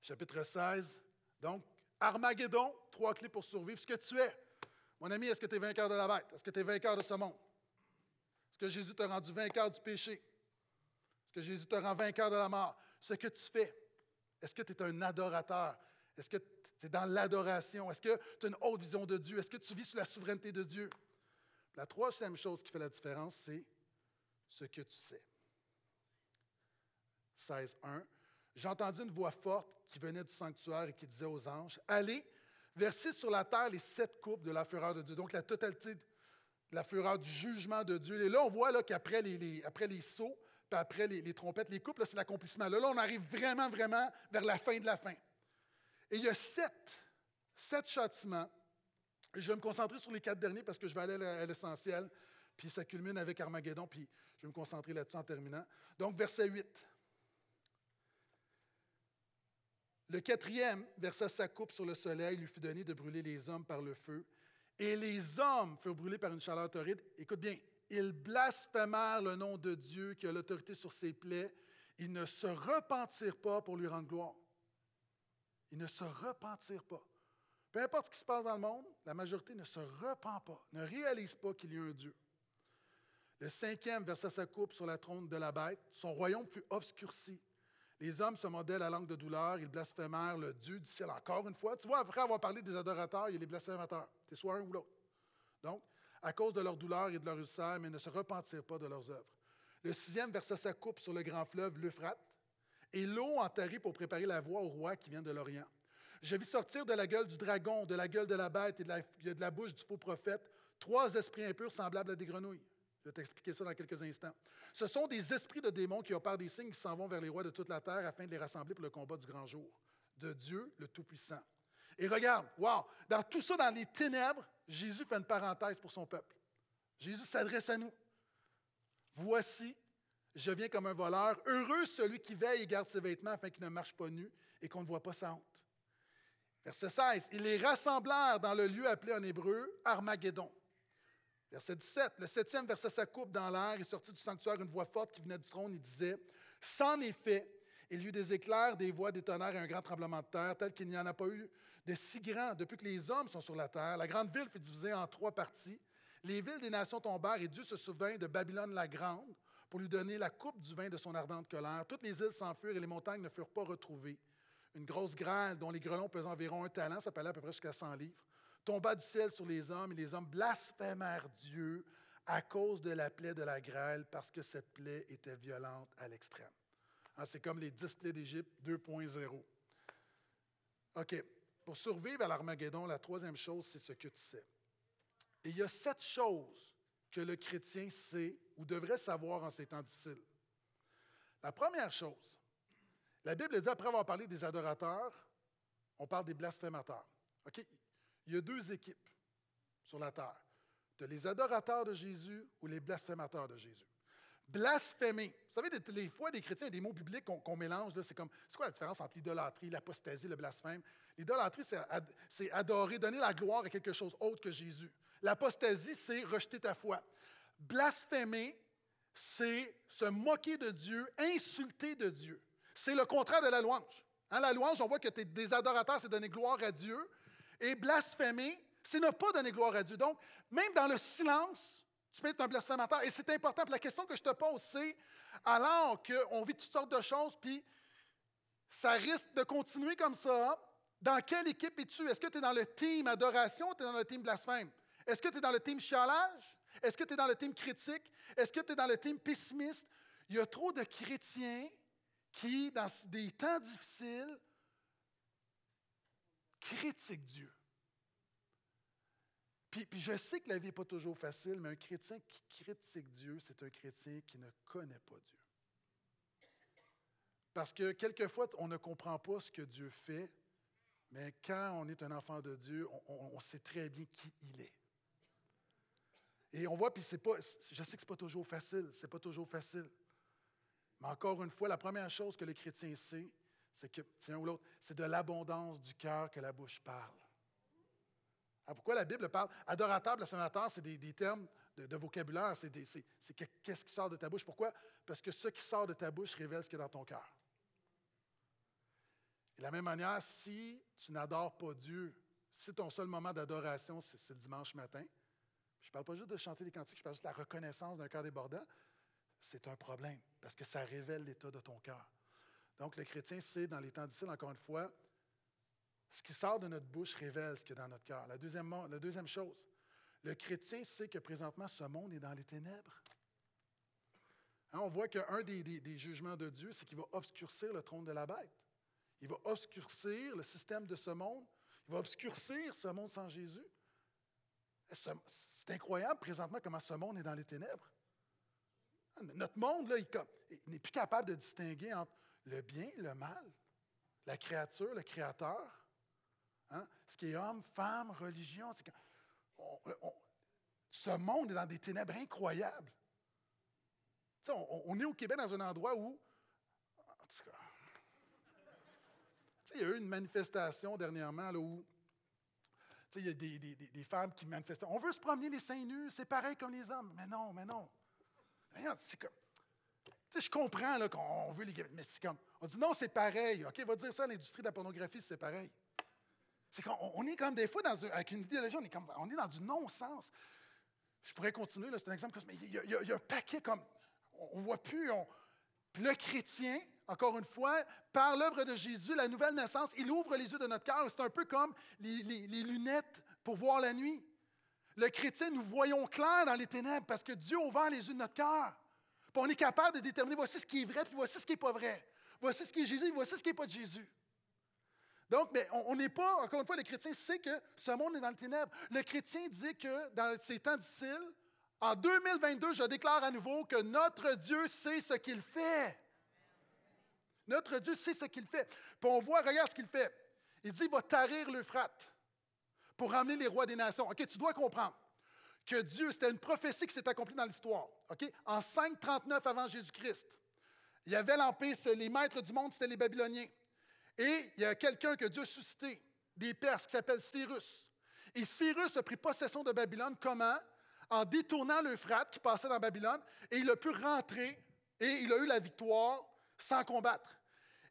Chapitre 16. Donc, Armageddon, trois clés pour survivre. Ce que tu es. Mon ami, est-ce que tu es vainqueur de la bête? Est-ce que tu es vainqueur de ce monde? Est-ce que Jésus t'a rendu vainqueur du péché? Est-ce que Jésus te rend vainqueur de la mort? Ce que tu fais, est-ce que tu es un adorateur? Est-ce que tu es dans l'adoration? Est-ce que tu as une haute vision de Dieu? Est-ce que tu vis sous la souveraineté de Dieu? La troisième chose qui fait la différence, c'est ce que tu sais. 16.1. J'ai entendu une voix forte qui venait du sanctuaire et qui disait aux anges, Allez, versez sur la terre les sept coupes de la fureur de Dieu. Donc la totalité de la fureur du jugement de Dieu. Et là, on voit qu'après les, après les sauts, après les, trompettes, les coupes, c'est l'accomplissement. Là, là, on arrive vraiment, vraiment vers la fin de la fin. Et il y a sept, sept châtiments. Je vais me concentrer sur les quatre derniers parce que je vais aller à l'essentiel. Puis ça culmine avec Armageddon, puis je vais me concentrer là-dessus en terminant. Donc, verset 8. Le quatrième versa sa coupe sur le soleil, lui fut donné de brûler les hommes par le feu. Et les hommes furent brûlés par une chaleur torride. Écoute bien, ils blasphémèrent le nom de Dieu qui a l'autorité sur ses plaies. Ils ne se repentirent pas pour lui rendre gloire. Ils ne se repentirent pas. Peu importe ce qui se passe dans le monde, la majorité ne se repent pas, ne réalise pas qu'il y a un Dieu. Le cinquième versa sa coupe sur la trône de la bête. Son royaume fut obscurci. Les hommes se mordaient la langue de douleur, ils blasphémèrent le Dieu du ciel encore une fois. Tu vois, après avoir parlé des adorateurs, il y a les blasphémateurs. Es soit un ou l'autre. Donc, à cause de leur douleur et de leur ulcère, mais ne se repentirent pas de leurs œuvres. Le sixième versa sa coupe sur le grand fleuve, l'Euphrate, et l'eau enterrée pour préparer la voie au roi qui vient de l'Orient. Je vis sortir de la gueule du dragon, de la gueule de la bête et de la, bouche du faux prophète trois esprits impurs semblables à des grenouilles. Je vais t'expliquer ça dans quelques instants. Ce sont des esprits de démons qui opèrent des signes qui s'en vont vers les rois de toute la terre afin de les rassembler pour le combat du grand jour, de Dieu le Tout-Puissant. Et regarde, wow, dans tout ça, dans les ténèbres, Jésus fait une parenthèse pour son peuple. Jésus s'adresse à nous. Voici, je viens comme un voleur. Heureux celui qui veille et garde ses vêtements afin qu'il ne marche pas nu et qu'on ne voit pas sa honte. Verset 16. Ils les rassemblèrent dans le lieu appelé en hébreu Armageddon. Verset 17, le septième versait sa coupe dans l'air et sortit du sanctuaire une voix forte qui venait du trône. Il disait C'en est fait. Il y eut des éclairs, des voix, des tonnerres et un grand tremblement de terre, tel qu'il n'y en a pas eu de si grand depuis que les hommes sont sur la terre. La grande ville fut divisée en trois parties. Les villes des nations tombèrent et Dieu se souvint de Babylone la grande pour lui donner la coupe du vin de son ardente colère. Toutes les îles s'enfuirent et les montagnes ne furent pas retrouvées. Une grosse grêle dont les grelons pesaient environ un talent, ça à peu près jusqu'à 100 livres tomba du ciel sur les hommes, et les hommes blasphémèrent Dieu à cause de la plaie de la grêle, parce que cette plaie était violente à l'extrême. Hein, c'est comme les dix plaies d'Égypte 2.0. OK. Pour survivre à l'Armageddon, la troisième chose, c'est ce que tu sais. Et il y a sept choses que le chrétien sait ou devrait savoir en ces temps difficiles. La première chose, la Bible dit, après avoir parlé des adorateurs, on parle des blasphémateurs. OK? il y a deux équipes sur la terre. Tu les adorateurs de Jésus ou les blasphémateurs de Jésus. Blasphémer. Vous savez, les fois, des chrétiens, des mots bibliques qu'on mélange. C'est comme, c'est quoi la différence entre l'idolâtrie, l'apostasie, le blasphème? L'idolâtrie, c'est adorer, donner la gloire à quelque chose autre que Jésus. L'apostasie, c'est rejeter ta foi. Blasphémer, c'est se moquer de Dieu, insulter de Dieu. C'est le contraire de la louange. Hein, la louange, on voit que es des adorateurs, c'est donner gloire à Dieu. Et blasphémer, c'est ne pas donner gloire à Dieu. Donc, même dans le silence, tu peux être un blasphémateur. Et c'est important. la question que je te pose, c'est alors qu'on vit toutes sortes de choses, puis ça risque de continuer comme ça, dans quelle équipe es-tu? Est-ce que tu es dans le team adoration ou tu es dans le team blasphème? Est-ce que tu es dans le team chialage? Est-ce que tu es dans le team critique? Est-ce que tu es dans le team pessimiste? Il y a trop de chrétiens qui, dans des temps difficiles, critique Dieu. Puis, je sais que la vie n'est pas toujours facile, mais un chrétien qui critique Dieu, c'est un chrétien qui ne connaît pas Dieu. Parce que quelquefois, on ne comprend pas ce que Dieu fait, Mais quand on est un enfant de Dieu, on, sait très bien qui il est. Et on voit, puis c'est pas, je sais que ce n'est pas toujours facile, c'est pas toujours facile. Mais encore une fois, la première chose que le chrétien sait, c'est que, tiens ou l'autre, c'est de l'abondance du cœur que la bouche parle. Alors pourquoi la Bible parle? Adorateur, blasphémateur, c'est des, termes de, vocabulaire, c'est qu'est-ce qui sort de ta bouche? Pourquoi? Parce que ce qui sort de ta bouche révèle ce qu'il y a dans ton cœur. Et de la même manière, si tu n'adores pas Dieu, si ton seul moment d'adoration, c'est le dimanche matin, je ne parle pas juste de chanter des cantiques, je parle juste de la reconnaissance d'un cœur débordant, c'est un problème, parce que ça révèle l'état de ton cœur. Donc, le chrétien sait, dans les temps difficiles, encore une fois, ce qui sort de notre bouche révèle ce qu'il y a dans notre cœur. La deuxième, la deuxième chose, le chrétien sait que présentement, ce monde est dans les ténèbres. Hein, on voit qu'un des, des, jugements de Dieu, c'est qu'il va obscurcir le trône de la bête. Il va obscurcir le système de ce monde. Il va obscurcir ce monde sans Jésus. C'est incroyable présentement comment ce monde est dans les ténèbres. Notre monde, là, il n'est plus capable de distinguer entre le bien, le mal, la créature, le créateur, hein? ce qui est homme, femme, religion. ce monde est dans des ténèbres incroyables. On, est au Québec dans un endroit où, en tout cas, il y a eu une manifestation dernièrement où il y a des, des, des, femmes qui manifestaient. On veut se promener les seins nus, c'est pareil comme les hommes. Mais non, mais non. Comme, je comprends qu'on veut les mais c'est comme, on dit non, c'est pareil. OK, va dire ça à l'industrie de la pornographie, c'est pareil. C'est qu'on est comme des fois dans avec une idéologie, on est, comme, on est dans du non-sens. Je pourrais continuer, c'est un exemple, mais il y, a, un paquet comme, on ne voit plus. le chrétien, encore une fois, par l'œuvre de Jésus, la nouvelle naissance, il ouvre les yeux de notre cœur. C'est un peu comme les lunettes pour voir la nuit. Le chrétien, nous voyons clair dans les ténèbres parce que Dieu ouvre les yeux de notre cœur. Puis on est capable de déterminer voici ce qui est vrai, puis voici ce qui n'est pas vrai. Voici ce qui est Jésus, voici ce qui n'est pas de Jésus. Donc, mais on n'est pas, encore une fois, le chrétien sait que ce monde est dans le ténèbre. Le chrétien dit que dans ces temps difficiles, en 2022, je déclare à nouveau que notre Dieu sait ce qu'il fait. Notre Dieu sait ce qu'il fait. Puis on voit, regarde ce qu'il fait. Il dit, il va tarir l'Euphrate pour ramener les rois des nations. Tu dois comprendre que Dieu, c'était une prophétie qui s'est accomplie dans l'histoire. En 539 avant Jésus-Christ, il y avait l'Empire, les maîtres du monde, c'était les Babyloniens. Et il y a quelqu'un que Dieu a suscité, des Perses, qui s'appelle Cyrus. Et Cyrus a pris possession de Babylone comment? En détournant l'Euphrate qui passait dans Babylone, et il a pu rentrer, et il a eu la victoire sans combattre.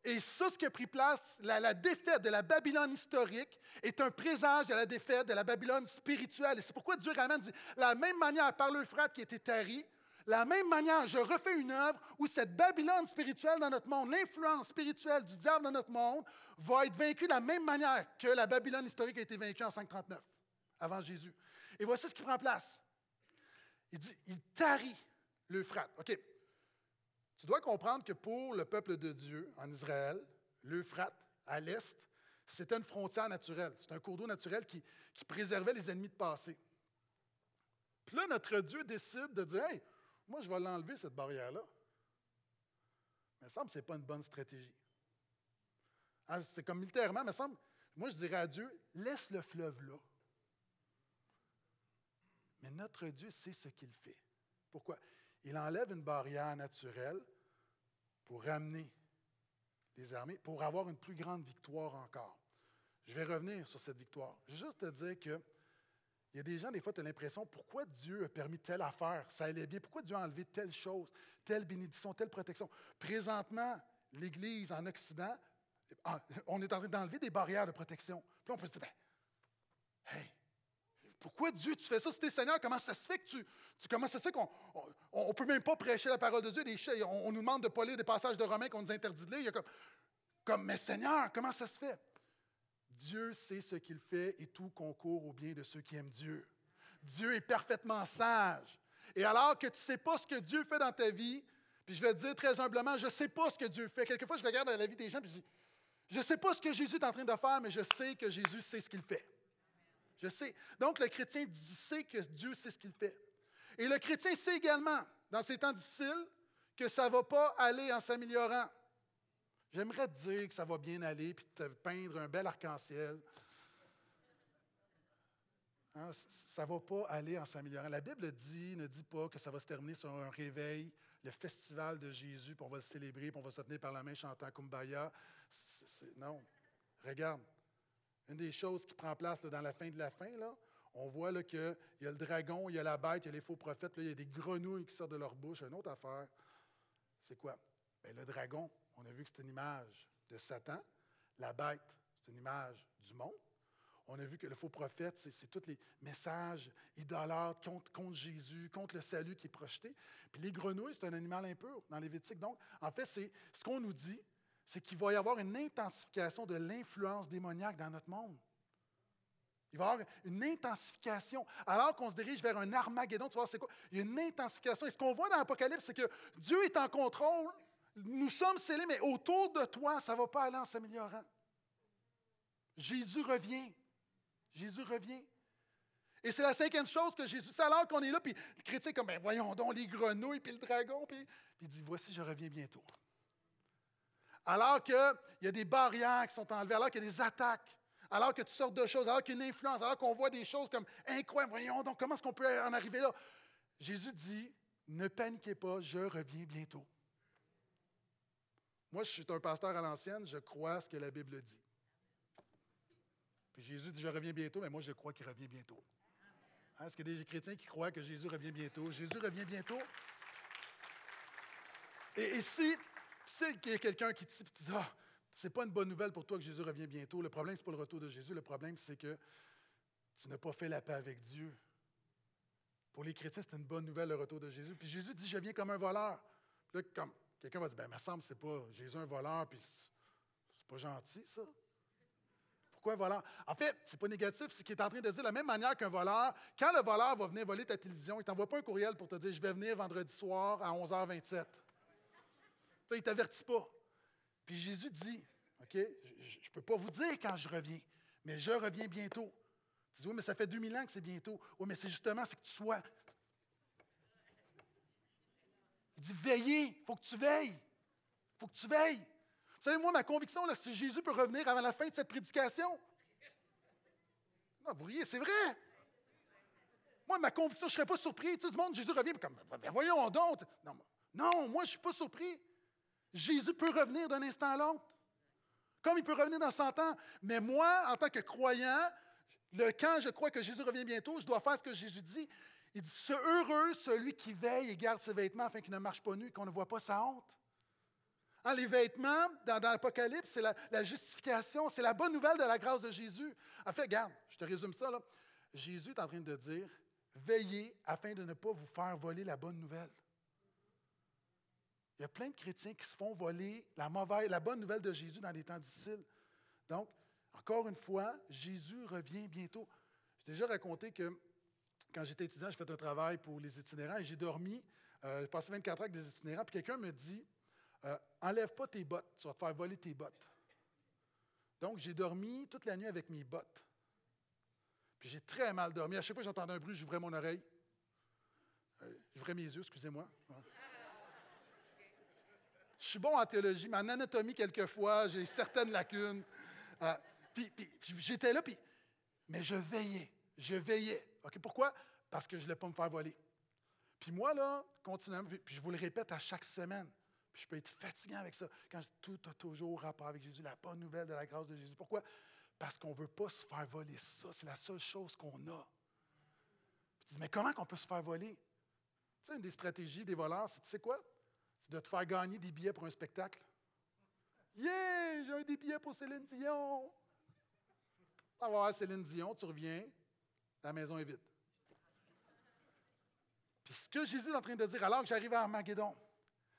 Et ça, ce qui a pris place, la, défaite de la Babylone historique est un présage de la défaite de la Babylone spirituelle. Et c'est pourquoi Dieu ramène, dit, la même manière par l'Euphrate qui était tarie, la même manière, je refais une œuvre où cette Babylone spirituelle dans notre monde, l'influence spirituelle du diable dans notre monde, va être vaincue de la même manière que la Babylone historique a été vaincue en 539, avant Jésus. Et voici ce qui prend place. Il dit, il tarit l'Euphrate. OK. Tu dois comprendre que pour le peuple de Dieu en Israël, l'Euphrate, à l'est, c'était une frontière naturelle. C'est un cours d'eau naturel qui, préservait les ennemis de passer. Puis là, notre Dieu décide de dire Hey, moi, je vais l'enlever, cette barrière-là. Mais il me semble que ce n'est pas une bonne stratégie. Ah, c'est comme militairement, mais semble, moi, je dirais à Dieu Laisse le fleuve là. Mais notre Dieu sait ce qu'il fait. Pourquoi? Il enlève une barrière naturelle pour ramener les armées, pour avoir une plus grande victoire encore. Je vais revenir sur cette victoire. Je vais juste te dire que il y a des gens, des fois, tu as l'impression, pourquoi Dieu a permis telle affaire? Ça allait bien. Pourquoi Dieu a enlevé telle chose, telle bénédiction, telle protection? Présentement, l'Église en Occident, on est en train d'enlever des barrières de protection. Puis on peut se dire, ben, hey, pourquoi Dieu, tu fais ça? C'était Seigneur, comment ça se fait que tu. comment ça se fait qu'on ne peut même pas prêcher la parole de Dieu? Des, on, on, nous demande de pas lire des passages de Romains qu'on nous interdit de lire. Il y a comme, comme, mais Seigneur, comment ça se fait? Dieu sait ce qu'il fait et tout concourt au bien de ceux qui aiment Dieu. Dieu est parfaitement sage. Et alors que tu ne sais pas ce que Dieu fait dans ta vie, puis je vais te dire très humblement, je ne sais pas ce que Dieu fait. Quelquefois, je regarde la vie des gens et je dis, je ne sais pas ce que Jésus est en train de faire, mais je sais que Jésus sait ce qu'il fait. Je sais. Donc, le chrétien sait que Dieu sait ce qu'il fait. Et le chrétien sait également, dans ces temps difficiles, que ça ne va pas aller en s'améliorant. J'aimerais te dire que ça va bien aller, puis te peindre un bel arc-en-ciel. Hein, ça ne va pas aller en s'améliorant. La Bible dit, ne dit pas que ça va se terminer sur un réveil, le festival de Jésus, puis on va le célébrer, puis on va se tenir par la main chantant Kumbaya. non. Regarde. Une des choses qui prend place dans la fin de la fin, là, on voit qu'il y a le dragon, il y a la bête, il y a les faux prophètes, il y a des grenouilles qui sortent de leur bouche. Une autre affaire, c'est quoi? Bien, le dragon, on a vu que c'est une image de Satan. La bête, c'est une image du monde. On a vu que le faux prophète, c'est tous les messages idolâtres contre, contre, Jésus, contre le salut qui est projeté. Puis les grenouilles, c'est un animal impur dans Lévitique. Donc, en fait, c'est ce qu'on nous dit, c'est qu'il va y avoir une intensification de l'influence démoniaque dans notre monde. Il va y avoir une intensification. Alors qu'on se dirige vers un Armageddon, tu vois, c'est quoi? Il y a une intensification. Et ce qu'on voit dans l'Apocalypse, c'est que Dieu est en contrôle. Nous sommes scellés, mais autour de toi, ça ne va pas aller en s'améliorant. Jésus revient. Jésus revient. Et c'est la cinquième chose que Jésus. C'est alors qu'on est là, puis le critique comme, ben voyons donc, les grenouilles, puis le dragon, puis, puis il dit, voici, je reviens bientôt. Alors qu'il y a des barrières qui sont enlevées, alors qu'il y a des attaques, alors que toutes sortes de choses, alors qu'il y a une influence, alors qu'on voit des choses comme incroyables, voyons donc, comment est-ce qu'on peut en arriver là? Jésus dit, ne paniquez pas, je reviens bientôt. Moi, je suis un pasteur à l'ancienne, je crois ce que la Bible dit. Puis Jésus dit, je reviens bientôt, mais moi, je crois qu'il revient bientôt. Hein, est-ce qu'il y a des chrétiens qui croient que Jésus revient bientôt? Jésus revient bientôt. Et, si, c'est qu'il y a quelqu'un qui te dit, ah, c'est pas une bonne nouvelle pour toi que Jésus revient bientôt. Le problème, c'est pas le retour de Jésus. Le problème, c'est que tu n'as pas fait la paix avec Dieu. Pour les chrétiens, c'est une bonne nouvelle, le retour de Jésus. Puis Jésus dit, je viens comme un voleur. là, comme quelqu'un va dire, ben, me semble c'est pas Jésus un voleur, puis c'est pas gentil, ça. Pourquoi un voleur? En fait, ce n'est pas négatif, c'est qu'il est en train de dire de la même manière qu'un voleur, quand le voleur va venir voler ta télévision, il t'envoie pas un courriel pour te dire Je vais venir vendredi soir à 11h27. Il ne t'avertit pas. Puis Jésus dit OK, je ne peux pas vous dire quand je reviens, mais je reviens bientôt. Tu dis Oui, mais ça fait 2000 ans que c'est bientôt. Oui, mais c'est justement, c'est que tu sois. Il dit Veillez, il faut que tu veilles. Il faut que tu veilles. Vous savez, moi, ma conviction, là, que Jésus peut revenir avant la fin de cette prédication. Non, vous riez, c'est vrai. Moi, ma conviction, je ne serais pas surpris. Tu sais, du monde, Jésus revient, comme, ben, voyons donc. Non, non moi, je ne suis pas surpris. Jésus peut revenir d'un instant à l'autre. Comme il peut revenir dans 100 ans. Mais moi, en tant que croyant, le, quand je crois que Jésus revient bientôt, je dois faire ce que Jésus dit. Il dit, ce heureux, celui qui veille et garde ses vêtements afin qu'il ne marche pas nu qu'on ne voit pas sa honte. Hein, les vêtements, dans, l'Apocalypse, c'est la, justification, c'est la bonne nouvelle de la grâce de Jésus. En fait, regarde, je te résume ça. Là. Jésus est en train de dire, veillez afin de ne pas vous faire voler la bonne nouvelle. Il y a plein de chrétiens qui se font voler la bonne nouvelle de Jésus dans des temps difficiles. Donc, encore une fois, Jésus revient bientôt. J'ai déjà raconté que quand j'étais étudiant, j'ai fait un travail pour les itinérants et j'ai dormi. Euh, j'ai passé 24 heures avec des itinérants. Puis quelqu'un me dit euh, enlève pas tes bottes, tu vas te faire voler tes bottes. Donc, j'ai dormi toute la nuit avec mes bottes. Puis j'ai très mal dormi. À chaque fois que j'entendais un bruit, j'ouvrais mon oreille. Euh, j'ouvrais mes yeux, excusez-moi. Je suis bon en théologie, mais en anatomie, quelquefois, j'ai certaines lacunes. Euh, puis, j'étais là, puis, mais je veillais. Je veillais. pourquoi? Parce que je ne voulais pas me faire voler. Puis moi, là, continuellement, puis je vous le répète à chaque semaine, puis je peux être fatiguant avec ça. Quand tout a toujours rapport avec Jésus, la bonne nouvelle de la grâce de Jésus. Pourquoi? Parce qu'on ne veut pas se faire voler ça. C'est la seule chose qu'on a. Puis tu dis, mais comment qu'on peut se faire voler? Tu sais, une des stratégies des voleurs, c'est, tu sais quoi? De te faire gagner des billets pour un spectacle? Yeah! J'ai un des billets pour Céline Dion! Tu vas voir Céline Dion, tu reviens, la maison est vide. Puis ce que Jésus est en train de dire, alors que j'arrive à Armageddon,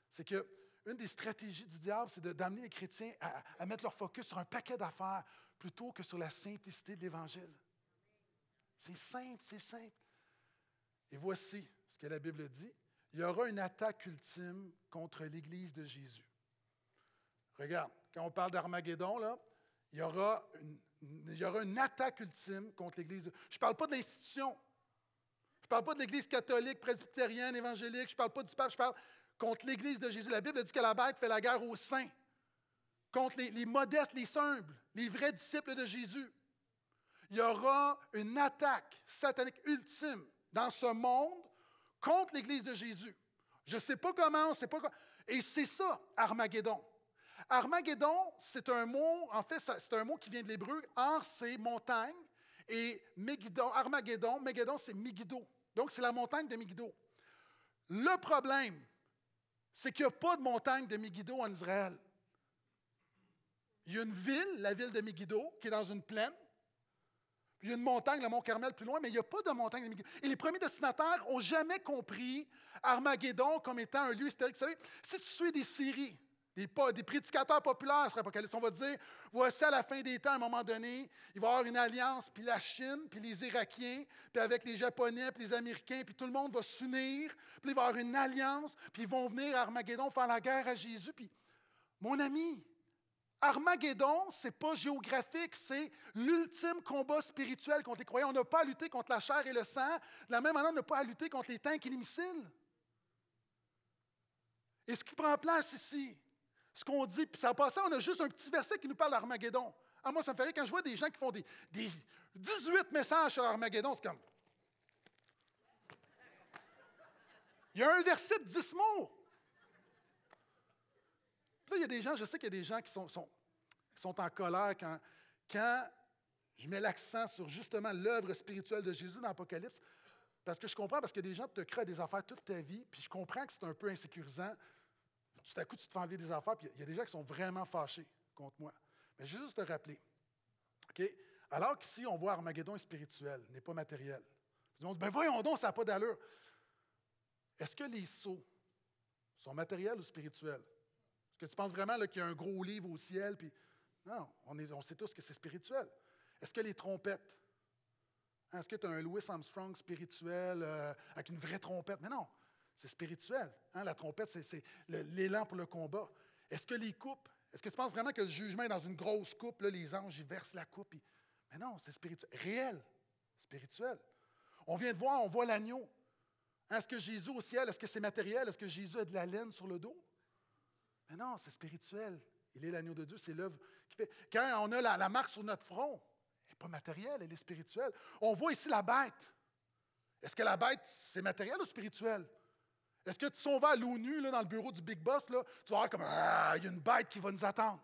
c'est que une des stratégies du diable, c'est d'amener les chrétiens à, mettre leur focus sur un paquet d'affaires plutôt que sur la simplicité de l'Évangile. C'est simple, c'est simple. Et voici ce que la Bible dit. Il y aura une attaque ultime contre l'Église de Jésus. Regarde, quand on parle d'Armageddon, là, il y, aura une, attaque ultime contre l'Église. De... Je ne parle pas de l'institution. Je ne parle pas de l'Église catholique, presbytérienne, évangélique. Je ne parle pas du pape. Je parle contre l'Église de Jésus. La Bible dit que la bête fait la guerre aux saints. contre les modestes, les simples, les vrais disciples de Jésus. Il y aura une attaque satanique ultime dans ce monde contre l'Église de Jésus. Je ne sais pas comment, on ne sait pas comment. Et c'est ça, Armageddon. Armageddon, c'est un mot, en fait, c'est un mot qui vient de l'hébreu. Ar, c'est montagne. Et Megiddo, Armageddon, Megiddo, c'est Megiddo. Donc, c'est la montagne de Megiddo. Le problème, c'est qu'il n'y a pas de montagne de Megiddo en Israël. Il y a une ville, la ville de Megiddo, qui est dans une plaine. Il y a une montagne, le mont Carmel, plus loin, mais il n'y a pas de montagne. Et les premiers destinataires n'ont jamais compris Armageddon comme étant un lieu historique. Vous savez, si tu suis des séries, des, des prédicateurs populaires sur l'Apocalypse, on va dire voici à la fin des temps, à un moment donné, il va y avoir une alliance, puis la Chine, puis les Irakiens, puis avec les Japonais, puis les Américains, puis tout le monde va s'unir, puis il va y avoir une alliance, puis ils vont venir à Armageddon faire la guerre à Jésus. Puis, mon ami, Armageddon, ce n'est pas géographique, c'est l'ultime combat spirituel contre les croyants. On n'a pas à lutter contre la chair et le sang. De la même manière, on n'a pas à lutter contre les tanks et les missiles. Et ce qui prend place ici, ce qu'on dit, puis ça passé, on a juste un petit verset qui nous parle d'Armageddon. Ah, moi, ça me ferait quand je vois des gens qui font des, 18 messages sur Armageddon, c'est comme. Il y a un verset de 10 mots. Il y a des gens, je sais qu'il y a des gens qui sont, sont, sont en colère quand, quand je mets l'accent sur justement l'œuvre spirituelle de Jésus dans l'Apocalypse. Parce que je comprends, parce que des gens te créent des affaires toute ta vie, puis je comprends que c'est un peu insécurisant tout à coup, tu te fais enlever des affaires, puis il y a des gens qui sont vraiment fâchés contre moi. Mais je vais juste te rappeler. OK? Alors qu'ici, on voit Armageddon est spirituel, n'est pas matériel. Puis on dit, ben voyons donc, ça n'a pas d'allure. Est-ce que les sauts sont matériels ou spirituels? Est-ce que tu penses vraiment qu'il y a un gros livre au ciel? Puis... Non, on, sait tous que c'est spirituel. Est-ce que les trompettes? Hein, est-ce que tu as un Louis Armstrong spirituel euh, avec une vraie trompette? Mais non, c'est spirituel. Hein? La trompette, c'est l'élan pour le combat. Est-ce que les coupes, est-ce que tu penses vraiment que le jugement est dans une grosse coupe, les anges ils versent la coupe? Mais non, c'est spirituel. Réel, spirituel. On vient de voir, on voit l'agneau. Hein, est-ce que Jésus au ciel, est-ce que c'est matériel? Est-ce que Jésus a de la laine sur le dos? Mais non, c'est spirituel. Il est l'agneau de Dieu, c'est l'œuvre qui fait. Quand on a la, la marque sur notre front, elle n'est pas matérielle, elle est spirituelle. On voit ici la bête. Est-ce que la bête, c'est matériel ou spirituel? Est-ce que si on va à l'ONU, dans le bureau du Big Boss, là, tu vas voir comme Ah, il y a une bête qui va nous attendre.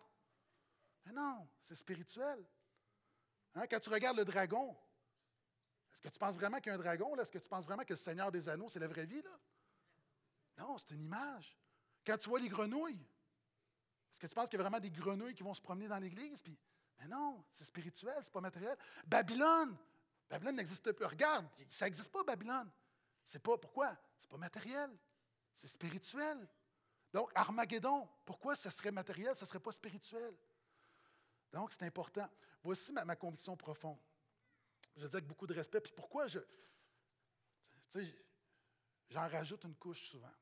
Mais non, c'est spirituel. Hein, quand tu regardes le dragon, est-ce que tu penses vraiment qu'il y a un dragon? Est-ce que tu penses vraiment que le Seigneur des Anneaux, c'est la vraie vie? Là? Non, c'est une image. Quand tu vois les grenouilles, est-ce que tu penses qu'il y a vraiment des grenouilles qui vont se promener dans l'Église? Puis, mais non, c'est spirituel, c'est pas matériel. Babylone, Babylone n'existe plus. Regarde, ça n'existe pas, Babylone. C'est pas pourquoi? C'est pas matériel. C'est spirituel. Donc, Armageddon, pourquoi ce serait matériel, ce ne serait pas spirituel? Donc, c'est important. Voici ma, conviction profonde. Je dis avec beaucoup de respect. Puis pourquoi je. Tu sais, j'en rajoute une couche souvent.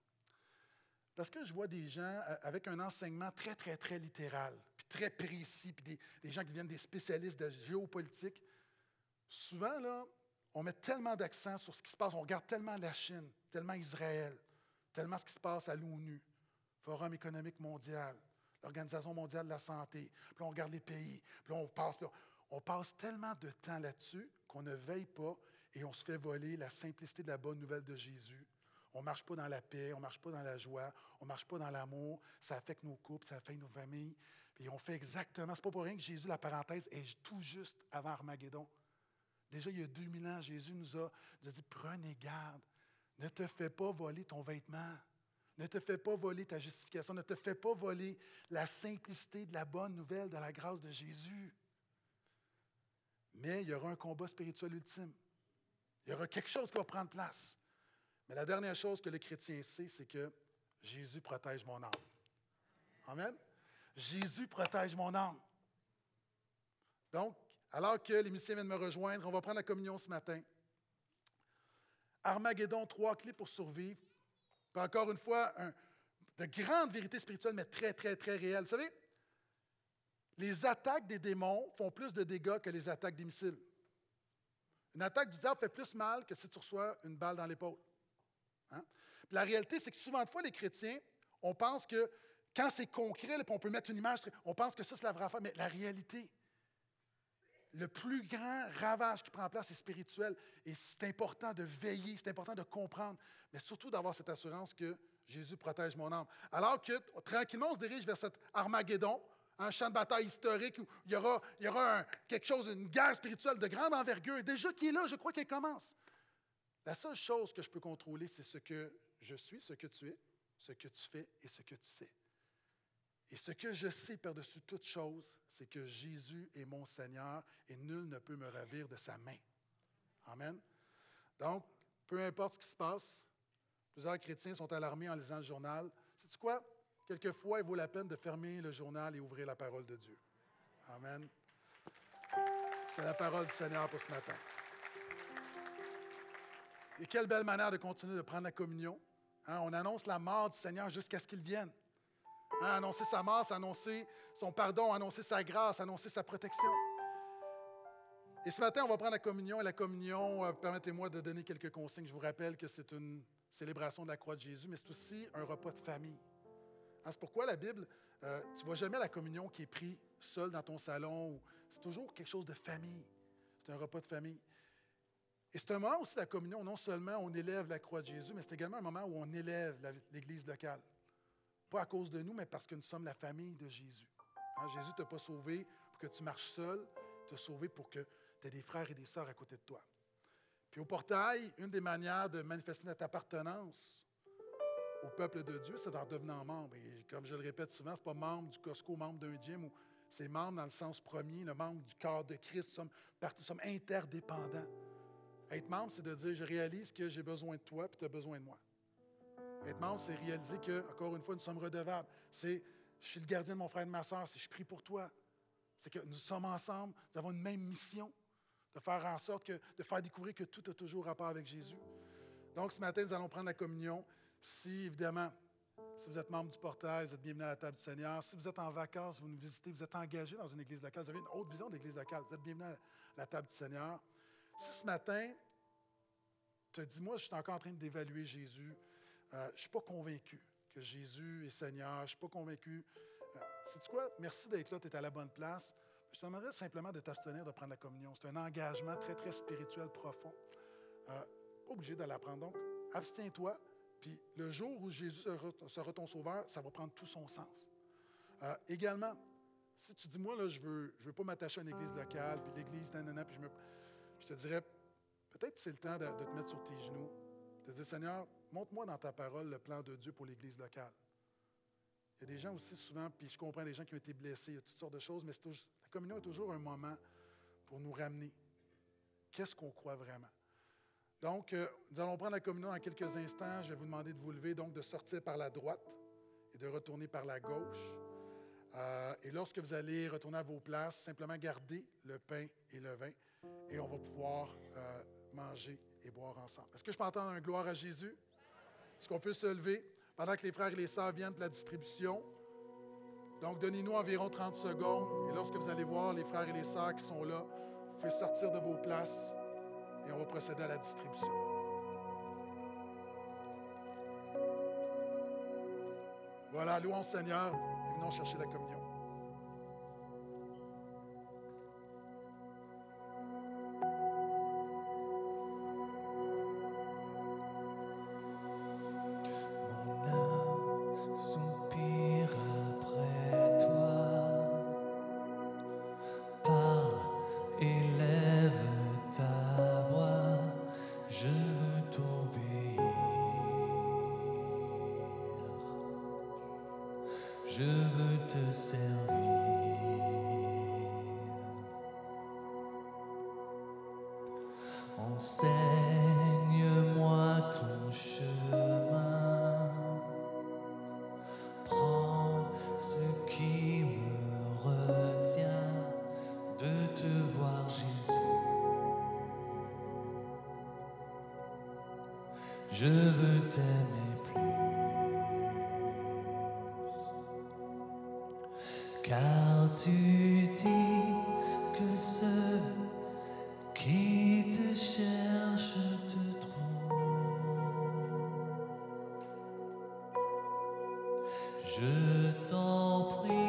Parce que je vois des gens euh, avec un enseignement très, très, très littéral, puis très précis, puis des, gens qui viennent des spécialistes de géopolitique. Souvent, là, on met tellement d'accent sur ce qui se passe, on regarde tellement la Chine, tellement Israël, tellement ce qui se passe à l'ONU, Forum économique mondial, l'Organisation mondiale de la santé, puis on regarde les pays, puis on passe, on passe tellement de temps là-dessus qu'on ne veille pas et on se fait voler la simplicité de la bonne nouvelle de Jésus. On ne marche pas dans la paix, on ne marche pas dans la joie, on ne marche pas dans l'amour. Ça affecte nos couples, ça affecte nos familles. Et on fait exactement. Ce n'est pas pour rien que Jésus, la parenthèse, est tout juste avant Armageddon. Déjà, il y a 2000 ans, Jésus nous a, nous a dit Prenez garde, ne te fais pas voler ton vêtement. Ne te fais pas voler ta justification. Ne te fais pas voler la simplicité de la bonne nouvelle de la grâce de Jésus. Mais il y aura un combat spirituel ultime. Il y aura quelque chose qui va prendre place. Mais la dernière chose que le chrétien sait, c'est que Jésus protège mon âme. Amen. Jésus protège mon âme. Donc, alors que les musiciens viennent me rejoindre, on va prendre la communion ce matin. Armageddon, trois clés pour survivre. Encore une fois, de grandes vérités spirituelles, mais très, très, très réelles. Vous savez, les attaques des démons font plus de dégâts que les attaques des missiles. Une attaque du diable fait plus mal que si tu reçois une balle dans l'épaule. Hein? La réalité, c'est que souvent de fois, les chrétiens, on pense que quand c'est concret, puis on peut mettre une image, on pense que ça, c'est la vraie affaire, mais la réalité, le plus grand ravage qui prend place est spirituel. Et c'est important de veiller, c'est important de comprendre, mais surtout d'avoir cette assurance que Jésus protège mon âme. Alors que tranquillement, on se dirige vers cet Armageddon, un champ de bataille historique où il y aura, il y aura quelque chose, une guerre spirituelle de grande envergure. Déjà qui est là, je crois qu'elle commence. La seule chose que je peux contrôler, c'est ce que je suis, ce que tu es, ce que tu fais et ce que tu sais. Et ce que je sais par-dessus toute chose, c'est que Jésus est mon Seigneur et nul ne peut me ravir de sa main. Amen. Donc, peu importe ce qui se passe, plusieurs chrétiens sont alarmés en lisant le journal. Sais-tu quoi? Quelquefois, il vaut la peine de fermer le journal et ouvrir la parole de Dieu. Amen. C'est la parole du Seigneur pour ce matin. Et quelle belle manière de continuer de prendre la communion. Hein? On annonce la mort du Seigneur jusqu'à ce qu'il vienne. Hein, annoncer sa mort, annoncer son pardon, annoncer sa grâce, annoncer sa protection. Et ce matin, on va prendre la communion. Et la communion, euh, permettez-moi de donner quelques consignes. Je vous rappelle que c'est une célébration de la croix de Jésus, mais c'est aussi un repas de famille. Hein, c'est pourquoi la Bible, euh, tu ne vois jamais la communion qui est prise seule dans ton salon. C'est toujours quelque chose de famille. C'est un repas de famille. Et c'est un moment aussi, la communion, non seulement on élève la croix de Jésus, mais c'est également un moment où on élève l'Église locale. Pas à cause de nous, mais parce que nous sommes la famille de Jésus. Hein, Jésus ne t'a pas sauvé pour que tu marches seul, t'a sauvé pour que tu aies des frères et des sœurs à côté de toi. Puis au portail, une des manières de manifester notre appartenance au peuple de Dieu, c'est en devenant membre. Et comme je le répète souvent, ce n'est pas membre du Costco, membre d'un gym, ou c'est membre dans le sens premier, le membre du corps de Christ. Nous sommes, nous sommes interdépendants. Être membre, c'est de dire, je réalise que j'ai besoin de toi, puis tu as besoin de moi. Être membre, c'est réaliser que, encore une fois, nous sommes redevables. C'est, je suis le gardien de mon frère et de ma soeur, c'est je prie pour toi. C'est que nous sommes ensemble, nous avons une même mission, de faire en sorte que, de faire découvrir que tout a toujours rapport avec Jésus. Donc, ce matin, nous allons prendre la communion. Si, évidemment, si vous êtes membre du portail, vous êtes bienvenu à la table du Seigneur. Si vous êtes en vacances, vous nous visitez, vous êtes engagé dans une église locale, vous avez une autre vision d'église locale, vous êtes bienvenu à la table du Seigneur. Si ce matin, tu te dis, moi, je suis encore en train d'évaluer Jésus, euh, je ne suis pas convaincu que Jésus est Seigneur. Je ne suis pas convaincu. Euh, quoi? Merci d'être là, tu es à la bonne place. Je te demanderais simplement de t'abstenir de prendre la communion. C'est un engagement très, très spirituel profond. Euh, pas obligé de la prendre. Donc, abstiens-toi. Puis le jour où Jésus sera ton sauveur, ça va prendre tout son sens. également, si tu dis, moi, là, je ne veux, je veux pas m'attacher à une église locale, puis l'église, nanana, puis je, me, je te dirais, peut-être c'est le temps de, te mettre sur tes genoux, de dire, Seigneur, montre-moi dans ta parole le plan de Dieu pour l'Église locale. Il y a des gens aussi souvent, puis je comprends des gens qui ont été blessés, il y a toutes sortes de choses, mais la communion est toujours un moment pour nous ramener. Qu'est-ce qu'on croit vraiment? Donc, euh, nous allons prendre la communion dans quelques instants. Je vais vous demander de vous lever, donc de sortir par la droite et de retourner par la gauche. Euh, et lorsque vous allez retourner à vos places, simplement gardez le pain et le vin et on va pouvoir euh, manger et boire ensemble. Est-ce que je peux entendre un gloire à Jésus? Est-ce qu'on peut se lever pendant que les frères et les sœurs viennent pour la distribution? Donc, donnez-nous environ 30 secondes. Et lorsque vous allez voir les frères et les sœurs qui sont là, vous pouvez sortir de vos places et on va procéder à la distribution. Voilà, louons Seigneur et venons chercher la communion. Je t'en prie.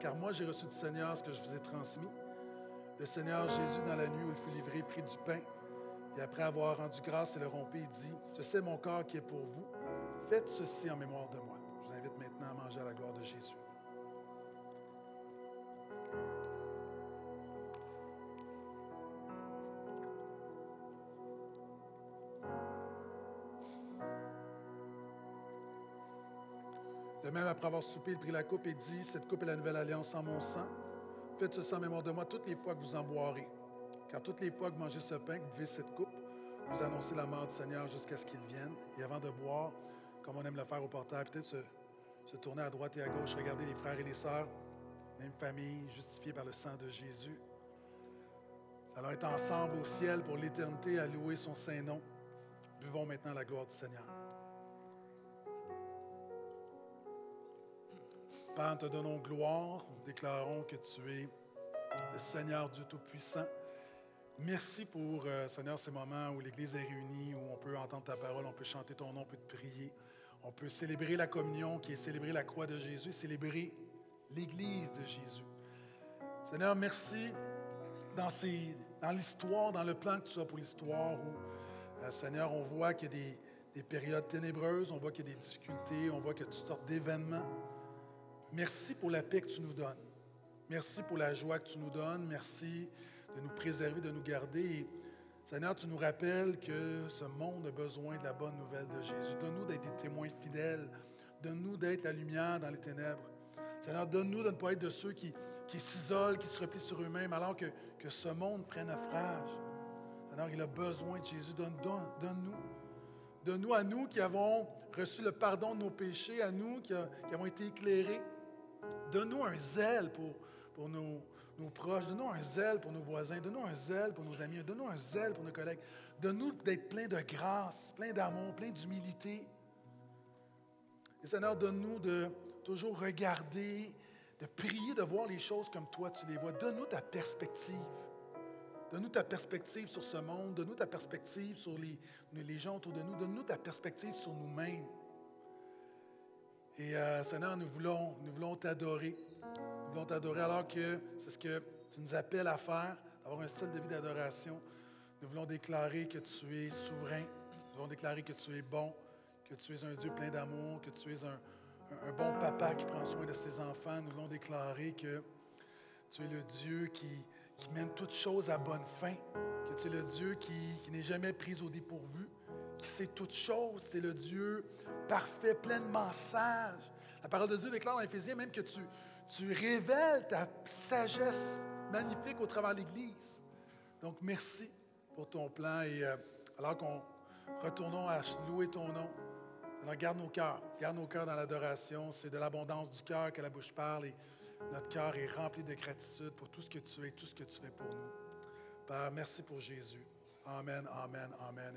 Car moi j'ai reçu du Seigneur ce que je vous ai transmis. Le Seigneur Jésus, dans la nuit où il fut livré, prit du pain, et après avoir rendu grâce et le rompit, il dit, Ceci est mon corps qui est pour vous. Faites ceci en mémoire de moi. Je vous invite maintenant à manger à la gloire de Jésus. De même, après avoir soupé, il prit la coupe et dit, Cette coupe est la nouvelle alliance en mon sang. Faites ceci en mémoire de moi toutes les fois que vous en boirez. Car toutes les fois que vous mangez ce pain, que vous buvez cette coupe, vous annoncez la mort du Seigneur jusqu'à ce qu'il vienne. Et avant de boire, comme on aime le faire au portail, peut-être se, tourner à droite et à gauche, regarder les frères et les sœurs, même famille, justifiés par le sang de Jésus. Allons être ensemble au ciel pour l'éternité à louer son saint nom. Buvons maintenant la gloire du Seigneur. Père, nous te donnons gloire. Déclarons que tu es le Seigneur Dieu Tout-Puissant. Merci pour, euh, Seigneur, ces moments où l'Église est réunie, où on peut entendre ta parole, on peut chanter ton nom, on peut te prier. On peut célébrer la communion qui est célébrer la croix de Jésus, célébrer l'Église de Jésus. Seigneur, merci dans, l'histoire, dans le plan que tu as pour l'histoire, où, euh, Seigneur, on voit qu'il y a des, des périodes ténébreuses, on voit qu'il y a des difficultés, on voit a toutes sortes d'événements. Merci pour la paix que tu nous donnes. Merci pour la joie que tu nous donnes. Merci de nous préserver, de nous garder. Seigneur, tu nous rappelles que ce monde a besoin de la bonne nouvelle de Jésus. Donne-nous d'être des témoins fidèles. Donne-nous d'être la lumière dans les ténèbres. Seigneur, donne-nous de ne pas être de ceux qui, s'isolent, qui se replient sur eux-mêmes, alors que, ce monde prenne naufrage. Seigneur, il a besoin de Jésus. Donne, donne, donne-nous. Donne-nous à nous qui avons reçu le pardon de nos péchés, à nous qui avons été éclairés. Donne-nous un zèle pour, pour nos, nos proches. Donne-nous un zèle pour nos voisins. Donne-nous un zèle pour nos amis. Donne-nous un zèle pour nos collègues. Donne-nous d'être plein de grâce, plein d'amour, plein d'humilité. Et Seigneur, donne-nous de toujours regarder, de prier, de voir les choses comme toi tu les vois. Donne-nous ta perspective. Donne-nous ta perspective sur ce monde. Donne-nous ta perspective sur les, gens autour de nous. Donne-nous ta perspective sur nous-mêmes. Et euh, Seigneur, nous voulons, nous voulons t'adorer. Nous voulons t'adorer alors que c'est ce que tu nous appelles à faire, d'avoir un style de vie d'adoration. Nous voulons déclarer que tu es souverain. Nous voulons déclarer que tu es bon, que tu es un Dieu plein d'amour, que tu es un, bon papa qui prend soin de ses enfants. Nous voulons déclarer que tu es le Dieu qui, mène toutes choses à bonne fin, que tu es le Dieu qui, qui n'est jamais pris au dépourvu, qui sait toutes choses. C'est le Dieu parfait, pleinement sage. La parole de Dieu déclare dans Éphésiens même que tu, tu révèles ta sagesse magnifique au travers de l'Église. Donc, merci pour ton plan. Et euh, alors qu'on retournons à louer ton nom, alors garde nos cœurs, garde nos cœurs dans l'adoration. C'est de l'abondance du cœur que la bouche parle et notre cœur est rempli de gratitude pour tout ce que tu es, tout ce que tu fais pour nous. Père, merci pour Jésus. Amen, amen, amen. Et